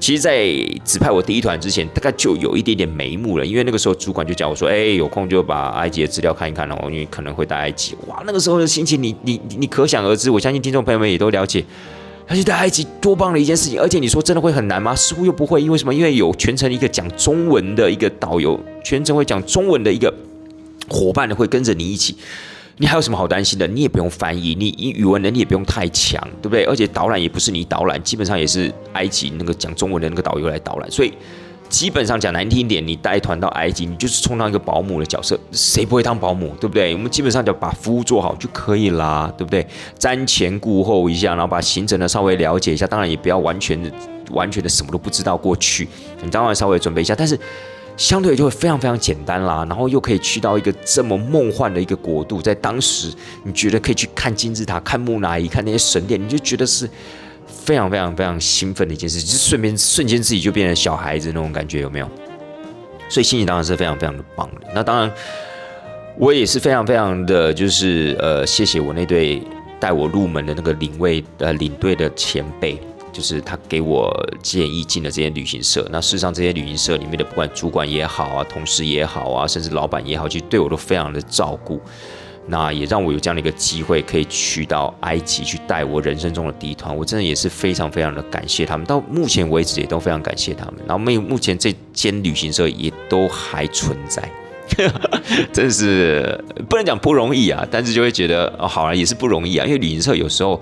其实，在指派我第一团之前，大概就有一点点眉目了。因为那个时候主管就叫我说：“哎，有空就把埃及的资料看一看哦，因为可能会带埃及。”哇，那个时候的心情，你你你可想而知。我相信听众朋友们也都了解，而且带埃及多棒的一件事情。而且你说真的会很难吗？似乎又不会，因为什么？因为有全程一个讲中文的一个导游，全程会讲中文的一个伙伴会跟着你一起。你还有什么好担心的？你也不用翻译，你你语文能力也不用太强，对不对？而且导览也不是你导览，基本上也是埃及那个讲中文的那个导游来导览。所以基本上讲难听一点，你带团到埃及，你就是充当一个保姆的角色，谁不会当保姆，对不对？我们基本上就把服务做好就可以啦，对不对？瞻前顾后一下，然后把行程呢稍微了解一下，当然也不要完全的、完全的什么都不知道过去，你当然稍微准备一下，但是相对就会非常非常简单啦，然后又可以去到一个这么梦幻的一个国度，在当时你觉得可以去看金字塔、看木乃伊、看那些神殿，你就觉得是。非常非常非常兴奋的一件事，就顺便瞬间自己就变成小孩子那种感觉，有没有？所以心情当然是非常非常的棒的。那当然，我也是非常非常的就是呃，谢谢我那对带我入门的那个领位呃领队的前辈，就是他给我建议进了这些旅行社。那事实上，这些旅行社里面的不管主管也好啊，同事也好啊，甚至老板也好，其实对我都非常的照顾。那也让我有这样的一个机会，可以去到埃及去带我人生中的第一团，我真的也是非常非常的感谢他们。到目前为止，也都非常感谢他们。然后，目目前这间旅行社也都还存在，真是不能讲不容易啊，但是就会觉得哦，好了，也是不容易啊，因为旅行社有时候。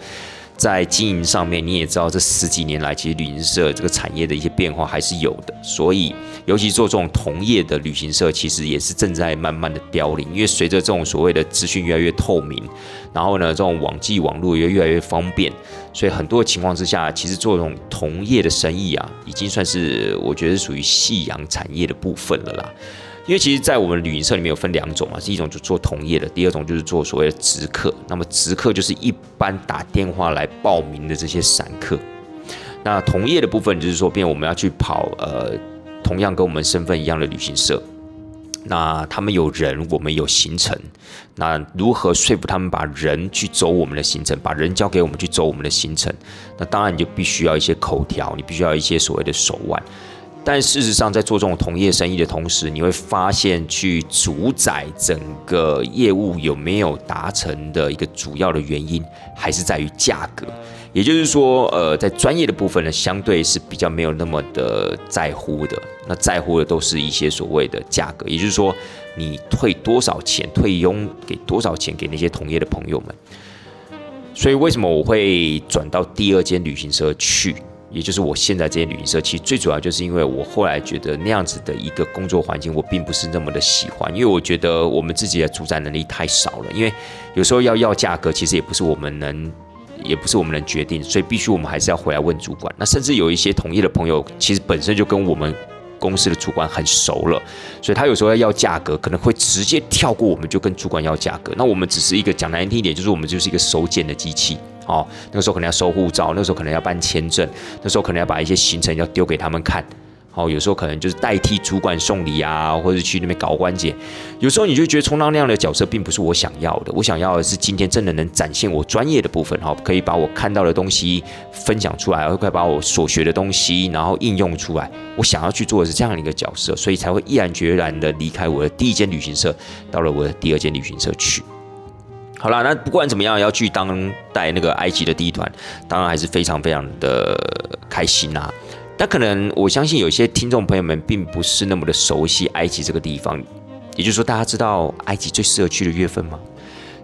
在经营上面，你也知道，这十几年来，其实旅行社这个产业的一些变化还是有的。所以，尤其做这种同业的旅行社，其实也是正在慢慢的凋零。因为随着这种所谓的资讯越来越透明，然后呢，这种网际网络也越来越方便，所以很多情况之下，其实做这种同业的生意啊，已经算是我觉得属于夕阳产业的部分了啦。因为其实，在我们旅行社里面有分两种嘛，是一种就做同业的，第二种就是做所谓的直客。那么直客就是一般打电话来报名的这些散客。那同业的部分就是说，变我们要去跑呃，同样跟我们身份一样的旅行社。那他们有人，我们有行程。那如何说服他们把人去走我们的行程，把人交给我们去走我们的行程？那当然你就必须要一些口条，你必须要一些所谓的手腕。但事实上，在做这种同业生意的同时，你会发现，去主宰整个业务有没有达成的一个主要的原因，还是在于价格。也就是说，呃，在专业的部分呢，相对是比较没有那么的在乎的。那在乎的都是一些所谓的价格，也就是说，你退多少钱，退佣给多少钱给那些同业的朋友们。所以，为什么我会转到第二间旅行社去？也就是我现在这些旅行社，其实最主要就是因为我后来觉得那样子的一个工作环境，我并不是那么的喜欢，因为我觉得我们自己的主宰能力太少了。因为有时候要要价格，其实也不是我们能，也不是我们能决定，所以必须我们还是要回来问主管。那甚至有一些同业的朋友，其实本身就跟我们公司的主管很熟了，所以他有时候要要价格，可能会直接跳过我们，就跟主管要价格。那我们只是一个讲难听一点，就是我们就是一个收件的机器。哦，那个时候可能要收护照，那个时候可能要办签证，那时候可能要把一些行程要丢给他们看。哦，有时候可能就是代替主管送礼啊，或者去那边搞关节。有时候你就觉得充当那样的角色并不是我想要的，我想要的是今天真的能展现我专业的部分，哈，可以把我看到的东西分享出来，可以把我所学的东西然后应用出来。我想要去做的是这样的一个角色，所以才会毅然决然的离开我的第一间旅行社，到了我的第二间旅行社去。好啦，那不管怎么样，要去当带那个埃及的第一团，当然还是非常非常的开心呐。但可能我相信有些听众朋友们并不是那么的熟悉埃及这个地方，也就是说，大家知道埃及最适合去的月份吗？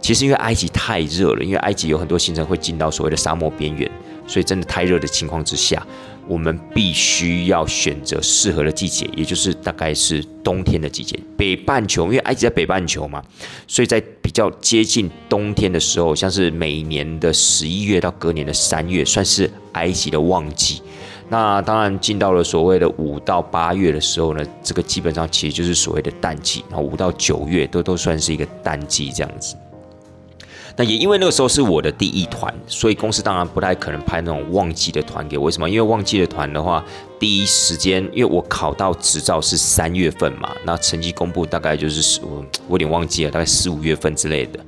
其实因为埃及太热了，因为埃及有很多行程会进到所谓的沙漠边缘，所以真的太热的情况之下。我们必须要选择适合的季节，也就是大概是冬天的季节。北半球，因为埃及在北半球嘛，所以在比较接近冬天的时候，像是每年的十一月到隔年的三月，算是埃及的旺季。那当然进到了所谓的五到八月的时候呢，这个基本上其实就是所谓的淡季。然后五到九月都都算是一个淡季这样子。那也因为那个时候是我的第一团，所以公司当然不太可能派那种旺季的团给我。为什么？因为旺季的团的话，第一时间，因为我考到执照是三月份嘛，那成绩公布大概就是我我有点忘记了，大概四五月份之类的。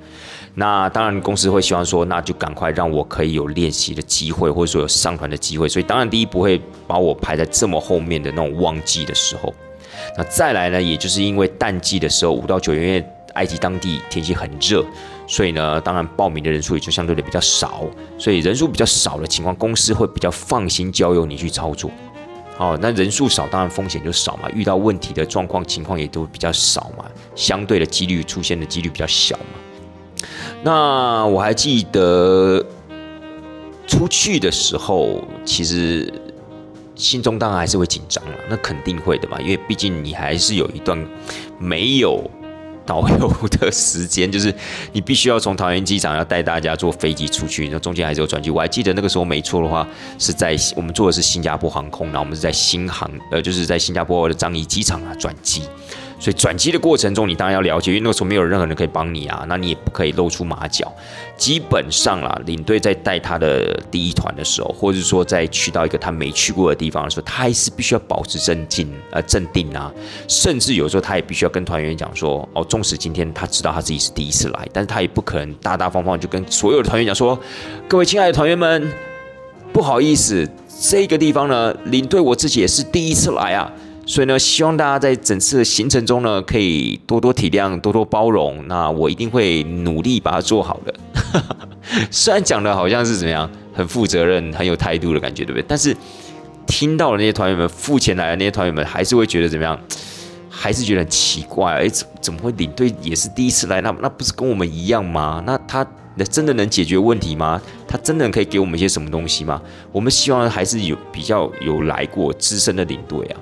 那当然公司会希望说，那就赶快让我可以有练习的机会，或者说有上团的机会。所以当然第一不会把我排在这么后面的那种旺季的时候。那再来呢，也就是因为淡季的时候，五到九月，埃及当地天气很热。所以呢，当然报名的人数也就相对的比较少，所以人数比较少的情况，公司会比较放心交由你去操作。好，那人数少，当然风险就少嘛，遇到问题的状况情况也都比较少嘛，相对的几率出现的几率比较小嘛。那我还记得出去的时候，其实心中当然还是会紧张了，那肯定会的嘛，因为毕竟你还是有一段没有。导游的时间就是你必须要从桃园机场要带大家坐飞机出去，那中间还是有转机。我还记得那个时候没错的话，是在我们坐的是新加坡航空，然后我们是在新航，呃，就是在新加坡的樟宜机场啊转机。所以转机的过程中，你当然要了解，因为那个时候没有任何人可以帮你啊，那你也不可以露出马脚。基本上啦，领队在带他的第一团的时候，或者说在去到一个他没去过的地方的时候，他还是必须要保持镇静呃镇定啊，甚至有时候他也必须要跟团员讲说，哦，纵使今天他知道他自己是第一次来，但是他也不可能大大方方就跟所有的团员讲说，各位亲爱的团员们，不好意思，这个地方呢，领队我自己也是第一次来啊。所以呢，希望大家在整次的行程中呢，可以多多体谅，多多包容。那我一定会努力把它做好的。虽然讲的好像是怎么样，很负责任、很有态度的感觉，对不对？但是听到了那些团员们付钱来的那些团员们，还是会觉得怎么样？还是觉得很奇怪。哎，怎怎么会领队也是第一次来？那那不是跟我们一样吗？那他那真的能解决问题吗？他真的可以给我们一些什么东西吗？我们希望还是有比较有来过资深的领队啊。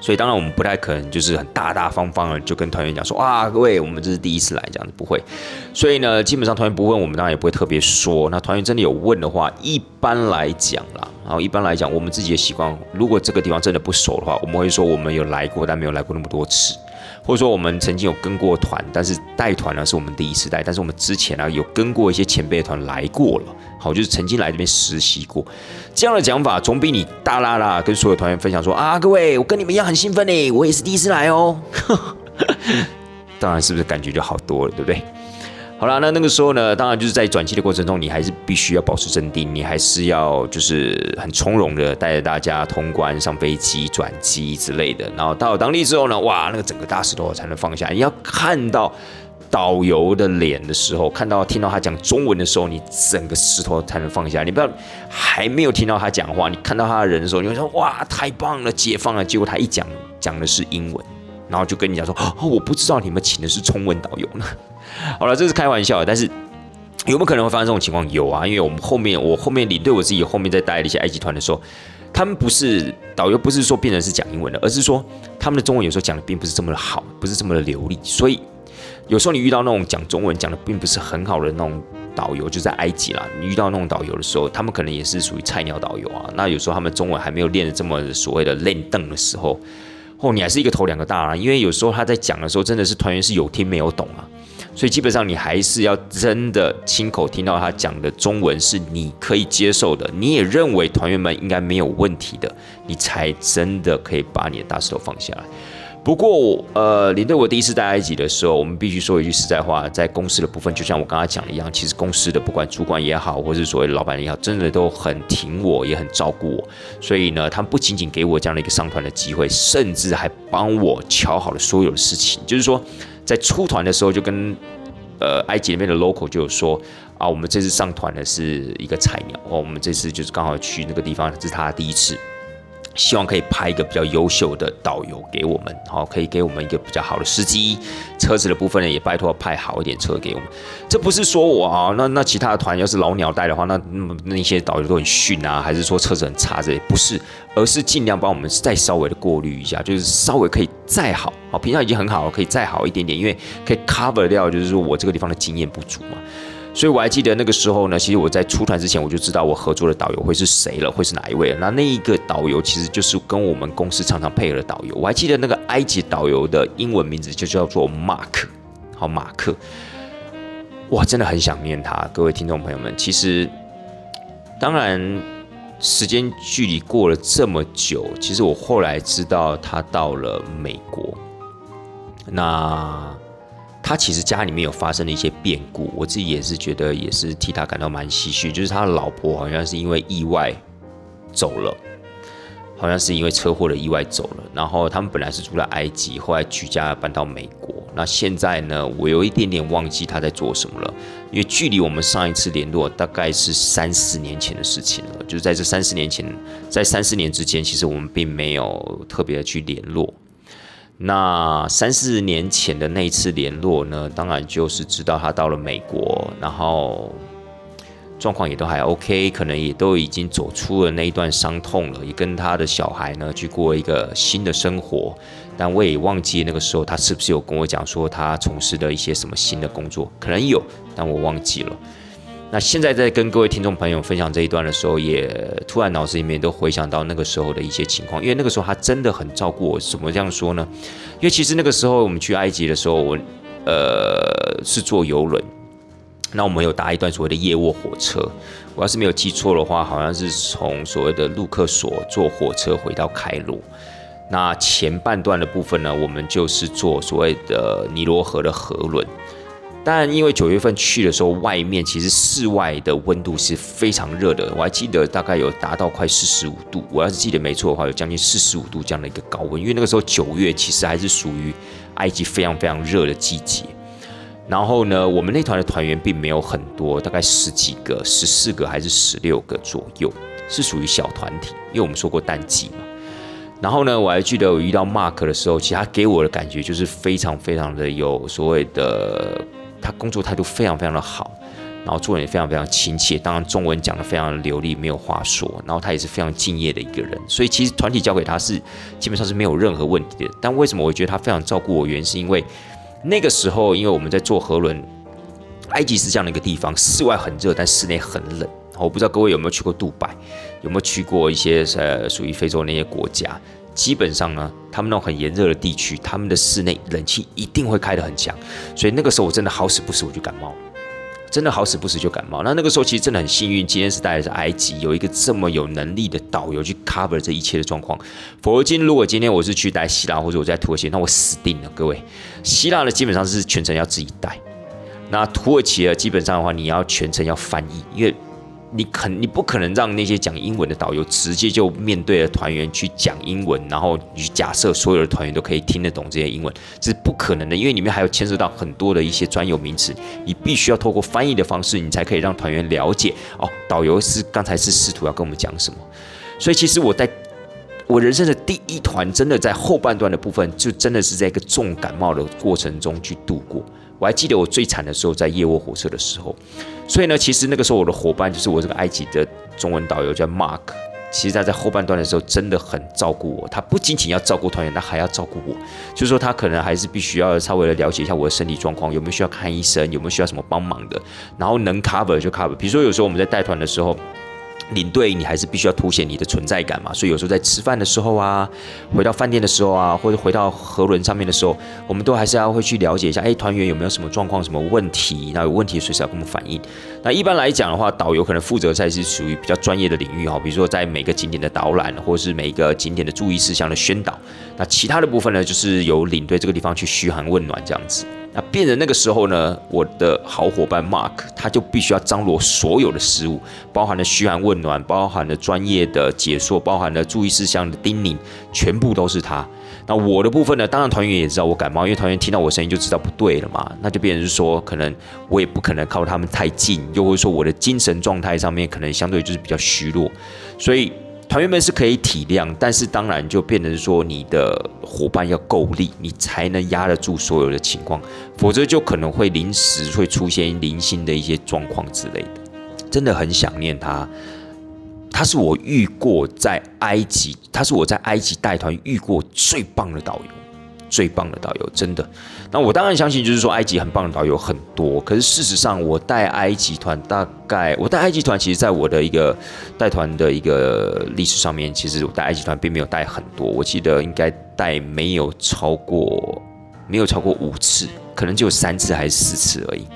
所以当然我们不太可能就是很大大方方的就跟团员讲说啊，各位我们这是第一次来这样子不会。所以呢，基本上团员不问我们当然也不会特别说。那团员真的有问的话，一般来讲啦，然后一般来讲我们自己的习惯，如果这个地方真的不熟的话，我们会说我们有来过，但没有来过那么多次。或者说我们曾经有跟过团，但是带团呢是我们第一次带，但是我们之前呢有跟过一些前辈团来过了，好，就是曾经来这边实习过，这样的讲法总比你大啦啦跟所有团员分享说啊，各位我跟你们一样很兴奋呢，我也是第一次来哦，当然是不是感觉就好多了，对不对？好了，那那个时候呢，当然就是在转机的过程中，你还是必须要保持镇定，你还是要就是很从容的带着大家通关、上飞机、转机之类的。然后到了当地之后呢，哇，那个整个大石头才能放下。你要看到导游的脸的时候，看到听到他讲中文的时候，你整个石头才能放下。你不要还没有听到他讲话，你看到他的人的时候，你会说哇，太棒了，解放了。结果他一讲讲的是英文，然后就跟你讲说 哦，我不知道你们请的是中文导游呢。好了，这是开玩笑，但是有没有可能会发生这种情况？有啊，因为我们后面我后面领队我自己后面在带的一些埃及团的时候，他们不是导游，不是说变成是讲英文的，而是说他们的中文有时候讲的并不是这么的好，不是这么的流利，所以有时候你遇到那种讲中文讲的并不是很好的那种导游，就在埃及啦，你遇到那种导游的时候，他们可能也是属于菜鸟导游啊。那有时候他们中文还没有练的这么所谓的练凳的时候，哦，你还是一个头两个大啊，因为有时候他在讲的时候，真的是团员是有听没有懂啊。所以基本上你还是要真的亲口听到他讲的中文是你可以接受的，你也认为团员们应该没有问题的，你才真的可以把你的大石头放下来。不过，呃，领队我第一次在埃及的时候，我们必须说一句实在话，在公司的部分，就像我刚刚讲的一样，其实公司的不管主管也好，或是所谓老板也好，真的都很挺我，也很照顾我。所以呢，他们不仅仅给我这样的一个上团的机会，甚至还帮我瞧好了所有的事情，就是说。在出团的时候，就跟呃埃及那边的 local 就有说啊，我们这次上团的是一个菜鸟哦，我们这次就是刚好去那个地方，这是他第一次。希望可以派一个比较优秀的导游给我们，好，可以给我们一个比较好的司机。车子的部分呢，也拜托派好一点车给我们。这不是说我啊，那那其他的团要是老鸟带的话，那那那些导游都很逊啊，还是说车子很差这些？不是，而是尽量帮我们再稍微的过滤一下，就是稍微可以再好，好，平常已经很好了，可以再好一点点，因为可以 cover 掉，就是说我这个地方的经验不足嘛。所以我还记得那个时候呢，其实我在出团之前我就知道我合作的导游会是谁了，会是哪一位了。那那一个导游其实就是跟我们公司常常配合的导游。我还记得那个埃及导游的英文名字就叫做马克，好，马克。哇，真的很想念他。各位听众朋友们，其实当然时间距离过了这么久，其实我后来知道他到了美国。那。他其实家里面有发生了一些变故，我自己也是觉得也是替他感到蛮唏嘘。就是他的老婆好像是因为意外走了，好像是因为车祸的意外走了。然后他们本来是住在埃及，后来举家搬到美国。那现在呢，我有一点点忘记他在做什么了，因为距离我们上一次联络大概是三四年前的事情了。就是在这三四年前，在三四年之间，其实我们并没有特别的去联络。那三四年前的那一次联络呢，当然就是知道他到了美国，然后状况也都还 OK，可能也都已经走出了那一段伤痛了，也跟他的小孩呢去过一个新的生活。但我也忘记那个时候他是不是有跟我讲说他从事的一些什么新的工作，可能有，但我忘记了。那现在在跟各位听众朋友分享这一段的时候，也突然脑子里面都回想到那个时候的一些情况，因为那个时候他真的很照顾我。怎么这样说呢？因为其实那个时候我们去埃及的时候，我呃是坐游轮，那我们有搭一段所谓的夜卧火车。我要是没有记错的话，好像是从所谓的陆克索坐火车回到开罗。那前半段的部分呢，我们就是坐所谓的尼罗河的河轮。但因为九月份去的时候，外面其实室外的温度是非常热的，我还记得大概有达到快四十五度。我要是记得没错的话，有将近四十五度这样的一个高温。因为那个时候九月其实还是属于埃及非常非常热的季节。然后呢，我们那团的团员并没有很多，大概十几个、十四个还是十六个左右，是属于小团体。因为我们说过淡季嘛。然后呢，我还记得我遇到 Mark 的时候，其实他给我的感觉就是非常非常的有所谓的。他工作态度非常非常的好，然后做人也非常非常亲切，当然中文讲的非常流利，没有话说。然后他也是非常敬业的一个人，所以其实团体交给他是基本上是没有任何问题的。但为什么我觉得他非常照顾我？原因是因为那个时候，因为我们在坐河轮，埃及是这样的一个地方，室外很热，但室内很冷。我不知道各位有没有去过杜拜，有没有去过一些呃属于非洲那些国家？基本上呢，他们那种很炎热的地区，他们的室内冷气一定会开得很强，所以那个时候我真的好死不死我就感冒，真的好死不死就感冒。那那个时候其实真的很幸运，今天是带的是埃及，有一个这么有能力的导游去 cover 这一切的状况。否则，今如果今天我是去带希腊或者我在土耳其，那我死定了。各位，希腊呢基本上是全程要自己带，那土耳其呢基本上的话你要全程要翻译，因为。你肯，你不可能让那些讲英文的导游直接就面对着团员去讲英文，然后你假设所有的团员都可以听得懂这些英文，这是不可能的，因为里面还有牵涉到很多的一些专有名词，你必须要透过翻译的方式，你才可以让团员了解哦，导游是刚才是试图要跟我们讲什么。所以其实我在我人生的第一团，真的在后半段的部分，就真的是在一个重感冒的过程中去度过。我还记得我最惨的时候在夜卧火车的时候，所以呢，其实那个时候我的伙伴就是我这个埃及的中文导游叫 Mark，其实他在后半段的时候真的很照顾我，他不仅仅要照顾团员，他还要照顾我，就是说他可能还是必须要稍微的了解一下我的身体状况，有没有需要看医生，有没有需要什么帮忙的，然后能 cover 就 cover，比如说有时候我们在带团的时候。领队，你还是必须要凸显你的存在感嘛。所以有时候在吃饭的时候啊，回到饭店的时候啊，或者回到河轮上面的时候，我们都还是要会去了解一下，哎，团员有没有什么状况、什么问题？那有问题随时要跟我们反映。那一般来讲的话，导游可能负责在是属于比较专业的领域哈，比如说在每个景点的导览，或者是每一个景点的注意事项的宣导。那其他的部分呢，就是由领队这个地方去嘘寒问暖这样子。那变成那个时候呢，我的好伙伴 Mark 他就必须要张罗所有的事物，包含了嘘寒问暖，包含了专业的解说，包含了注意事项的叮咛，全部都是他。那我的部分呢，当然团员也知道我感冒，因为团员听到我声音就知道不对了嘛。那就变成是说，可能我也不可能靠他们太近，又或者说我的精神状态上面可能相对就是比较虚弱，所以。团员们是可以体谅，但是当然就变成说你的伙伴要够力，你才能压得住所有的情况，否则就可能会临时会出现零星的一些状况之类的。真的很想念他，他是我遇过在埃及，他是我在埃及带团遇过最棒的导游。最棒的导游，真的。那我当然相信，就是说埃及很棒的导游很多。可是事实上，我带埃及团，大概我带埃及团，其实在我的一个带团的一个历史上面，其实我带埃及团并没有带很多。我记得应该带没有超过，没有超过五次，可能就有三次还是四次而已。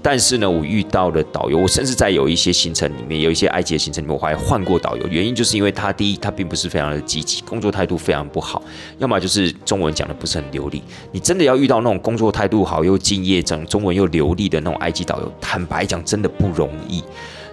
但是呢，我遇到的导游，我甚至在有一些行程里面，有一些埃及的行程里面，我还换过导游。原因就是因为他第一，他并不是非常的积极，工作态度非常不好；要么就是中文讲的不是很流利。你真的要遇到那种工作态度好又敬业、整中文又流利的那种埃及导游，坦白讲，真的不容易。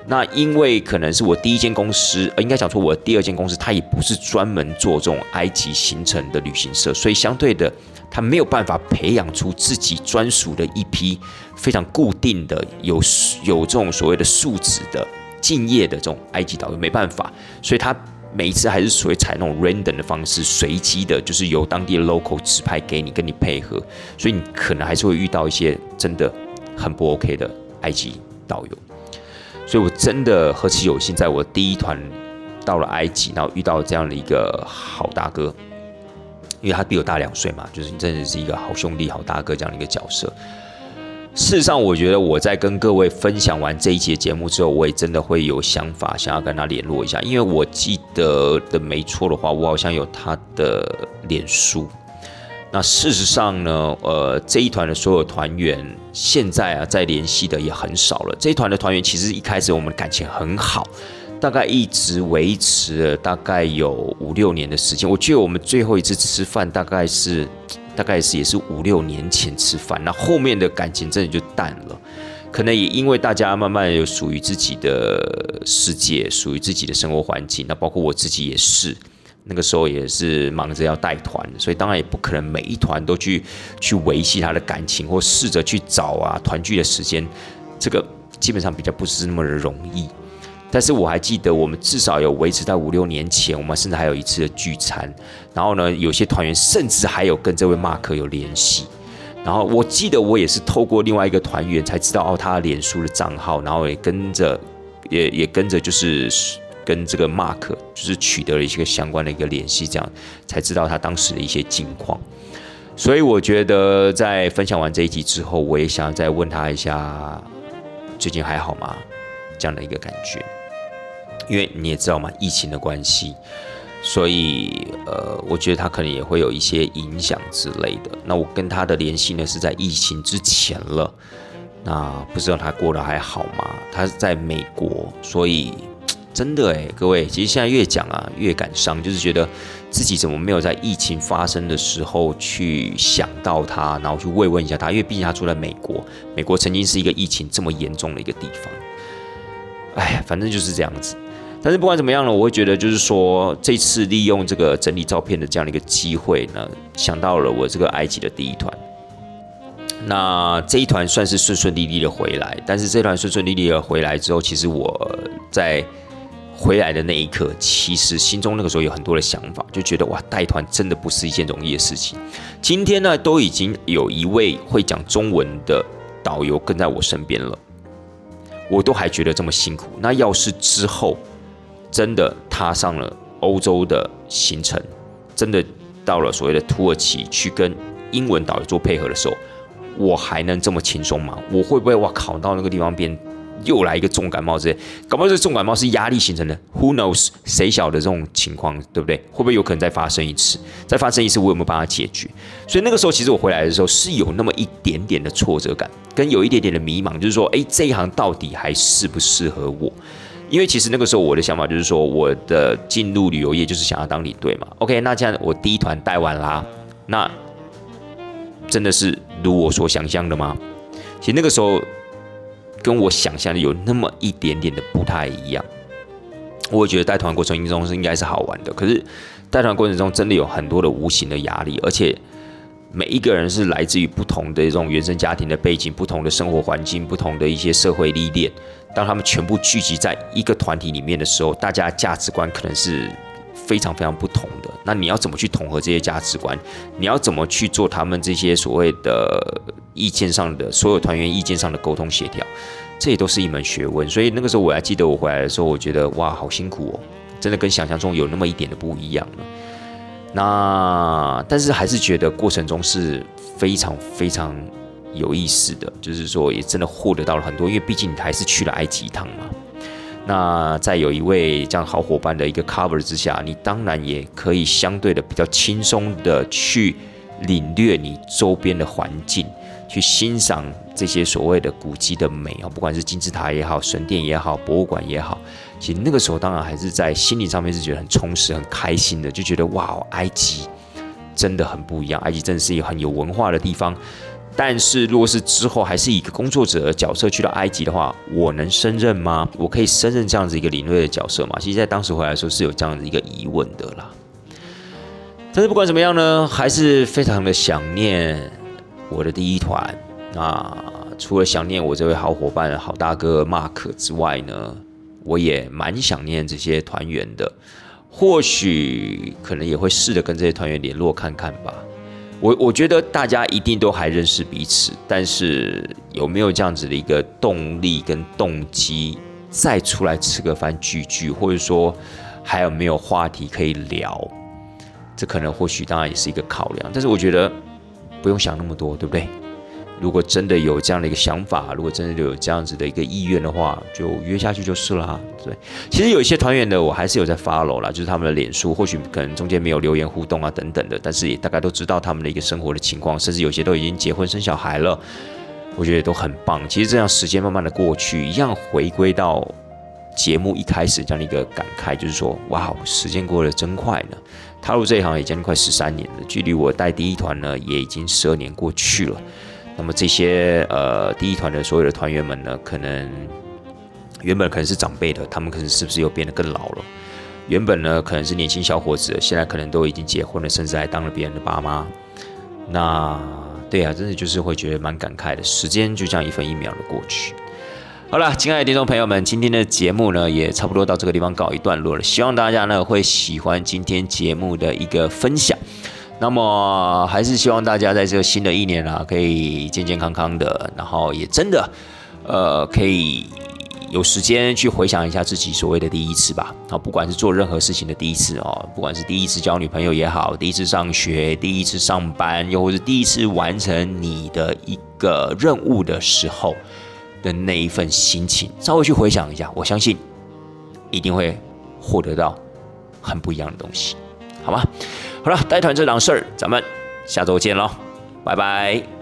那因为可能是我第一间公司，呃应该讲说我第二间公司，它也不是专门做这种埃及行程的旅行社，所以相对的。他没有办法培养出自己专属的一批非常固定的、有有这种所谓的素质的、敬业的这种埃及导游，没办法，所以他每一次还是属于采那种 random 的方式，随机的，就是由当地的 local 指派给你，跟你配合，所以你可能还是会遇到一些真的很不 OK 的埃及导游。所以我真的何其有幸，在我第一团到了埃及，然后遇到这样的一个好大哥，因为他比我大两岁嘛，就是真的是一个好兄弟、好大哥这样的一个角色。事实上，我觉得我在跟各位分享完这一节节目之后，我也真的会有想法，想要跟他联络一下，因为我记得的没错的话，我好像有他的脸书。那事实上呢，呃，这一团的所有团员现在啊，在联系的也很少了。这一团的团员其实一开始我们感情很好，大概一直维持了大概有五六年的时间。我记得我们最后一次吃饭大概是，大概是也是五六年前吃饭。那后面的感情真的就淡了，可能也因为大家慢慢有属于自己的世界，属于自己的生活环境。那包括我自己也是。那个时候也是忙着要带团，所以当然也不可能每一团都去去维系他的感情，或试着去找啊团聚的时间，这个基本上比较不是那么的容易。但是我还记得，我们至少有维持在五六年前，我们甚至还有一次的聚餐，然后呢，有些团员甚至还有跟这位马克有联系。然后我记得我也是透过另外一个团员才知道哦，他脸书的账号，然后也跟着也也跟着就是。跟这个 Mark 就是取得了一些相关的一个联系，这样才知道他当时的一些近况。所以我觉得在分享完这一集之后，我也想再问他一下，最近还好吗？这样的一个感觉。因为你也知道嘛，疫情的关系，所以呃，我觉得他可能也会有一些影响之类的。那我跟他的联系呢是在疫情之前了，那不知道他过得还好吗？他是在美国，所以。真的哎，各位，其实现在越讲啊越感伤，就是觉得自己怎么没有在疫情发生的时候去想到他，然后去慰问一下他，因为毕竟他住在美国，美国曾经是一个疫情这么严重的一个地方。哎，反正就是这样子。但是不管怎么样呢，我会觉得就是说，这次利用这个整理照片的这样的一个机会呢，想到了我这个埃及的第一团。那这一团算是顺顺利利的回来，但是这团顺顺利利的回来之后，其实我在。回来的那一刻，其实心中那个时候有很多的想法，就觉得哇，带团真的不是一件容易的事情。今天呢，都已经有一位会讲中文的导游跟在我身边了，我都还觉得这么辛苦。那要是之后真的踏上了欧洲的行程，真的到了所谓的土耳其去跟英文导游做配合的时候，我还能这么轻松吗？我会不会哇考到那个地方变？又来一个重感冒之类，搞不好这重感冒是压力形成的，Who knows？谁晓得这种情况，对不对？会不会有可能再发生一次？再发生一次，我有没有办法解决？所以那个时候，其实我回来的时候是有那么一点点的挫折感，跟有一点点的迷茫，就是说，哎，这一行到底还适不适合我？因为其实那个时候我的想法就是说，我的进入旅游业就是想要当领队嘛。OK，那这样我第一团带完啦，那真的是如我所想象的吗？其实那个时候。跟我想象的有那么一点点的不太一样，我也觉得带团过程中是应该是好玩的，可是带团过程中真的有很多的无形的压力，而且每一个人是来自于不同的这种原生家庭的背景、不同的生活环境、不同的一些社会历练，当他们全部聚集在一个团体里面的时候，大家价值观可能是。非常非常不同的，那你要怎么去统合这些价值观？你要怎么去做他们这些所谓的意见上的所有团员意见上的沟通协调？这也都是一门学问。所以那个时候我还记得我回来的时候，我觉得哇，好辛苦哦，真的跟想象中有那么一点的不一样了。那但是还是觉得过程中是非常非常有意思的，就是说也真的获得到了很多，因为毕竟你还是去了埃及一趟嘛。那在有一位这样好伙伴的一个 cover 之下，你当然也可以相对的比较轻松的去领略你周边的环境，去欣赏这些所谓的古迹的美啊，不管是金字塔也好，神殿也好，博物馆也好，其实那个时候当然还是在心理上面是觉得很充实、很开心的，就觉得哇，埃及真的很不一样，埃及真的是一个很有文化的地方。但是，如果是之后还是以一个工作者的角色去到埃及的话，我能胜任吗？我可以胜任这样子一个领队的角色吗？其实，在当时回来的时候是有这样子一个疑问的啦。但是不管怎么样呢，还是非常的想念我的第一团啊！除了想念我这位好伙伴、好大哥 Mark 之外呢，我也蛮想念这些团员的。或许可能也会试着跟这些团员联络看看吧。我我觉得大家一定都还认识彼此，但是有没有这样子的一个动力跟动机再出来吃个饭聚聚，或者说还有没有话题可以聊，这可能或许当然也是一个考量。但是我觉得不用想那么多，对不对？如果真的有这样的一个想法，如果真的有这样子的一个意愿的话，就约下去就是了。对，其实有一些团员的，我还是有在 follow 啦，就是他们的脸书，或许可能中间没有留言互动啊等等的，但是也大概都知道他们的一个生活的情况，甚至有些都已经结婚生小孩了，我觉得都很棒。其实这样时间慢慢的过去，一样回归到节目一开始这样的一个感慨，就是说，哇，时间过得真快呢。踏入这一行也将近快十三年了，距离我带第一团呢，也已经十二年过去了。那么这些呃第一团的所有的团员们呢，可能原本可能是长辈的，他们可能是不是又变得更老了？原本呢可能是年轻小伙子，现在可能都已经结婚了，甚至还当了别人的爸妈。那对啊，真的就是会觉得蛮感慨的。时间就这样一分一秒的过去。好了，亲爱的听众朋友们，今天的节目呢也差不多到这个地方告一段落了。希望大家呢会喜欢今天节目的一个分享。那么还是希望大家在这个新的一年啊，可以健健康康的，然后也真的，呃，可以有时间去回想一下自己所谓的第一次吧。啊，不管是做任何事情的第一次哦，不管是第一次交女朋友也好，第一次上学，第一次上班，又或是第一次完成你的一个任务的时候的那一份心情，稍微去回想一下，我相信一定会获得到很不一样的东西，好吗？好了，带团这档事儿，咱们下周见喽，拜拜。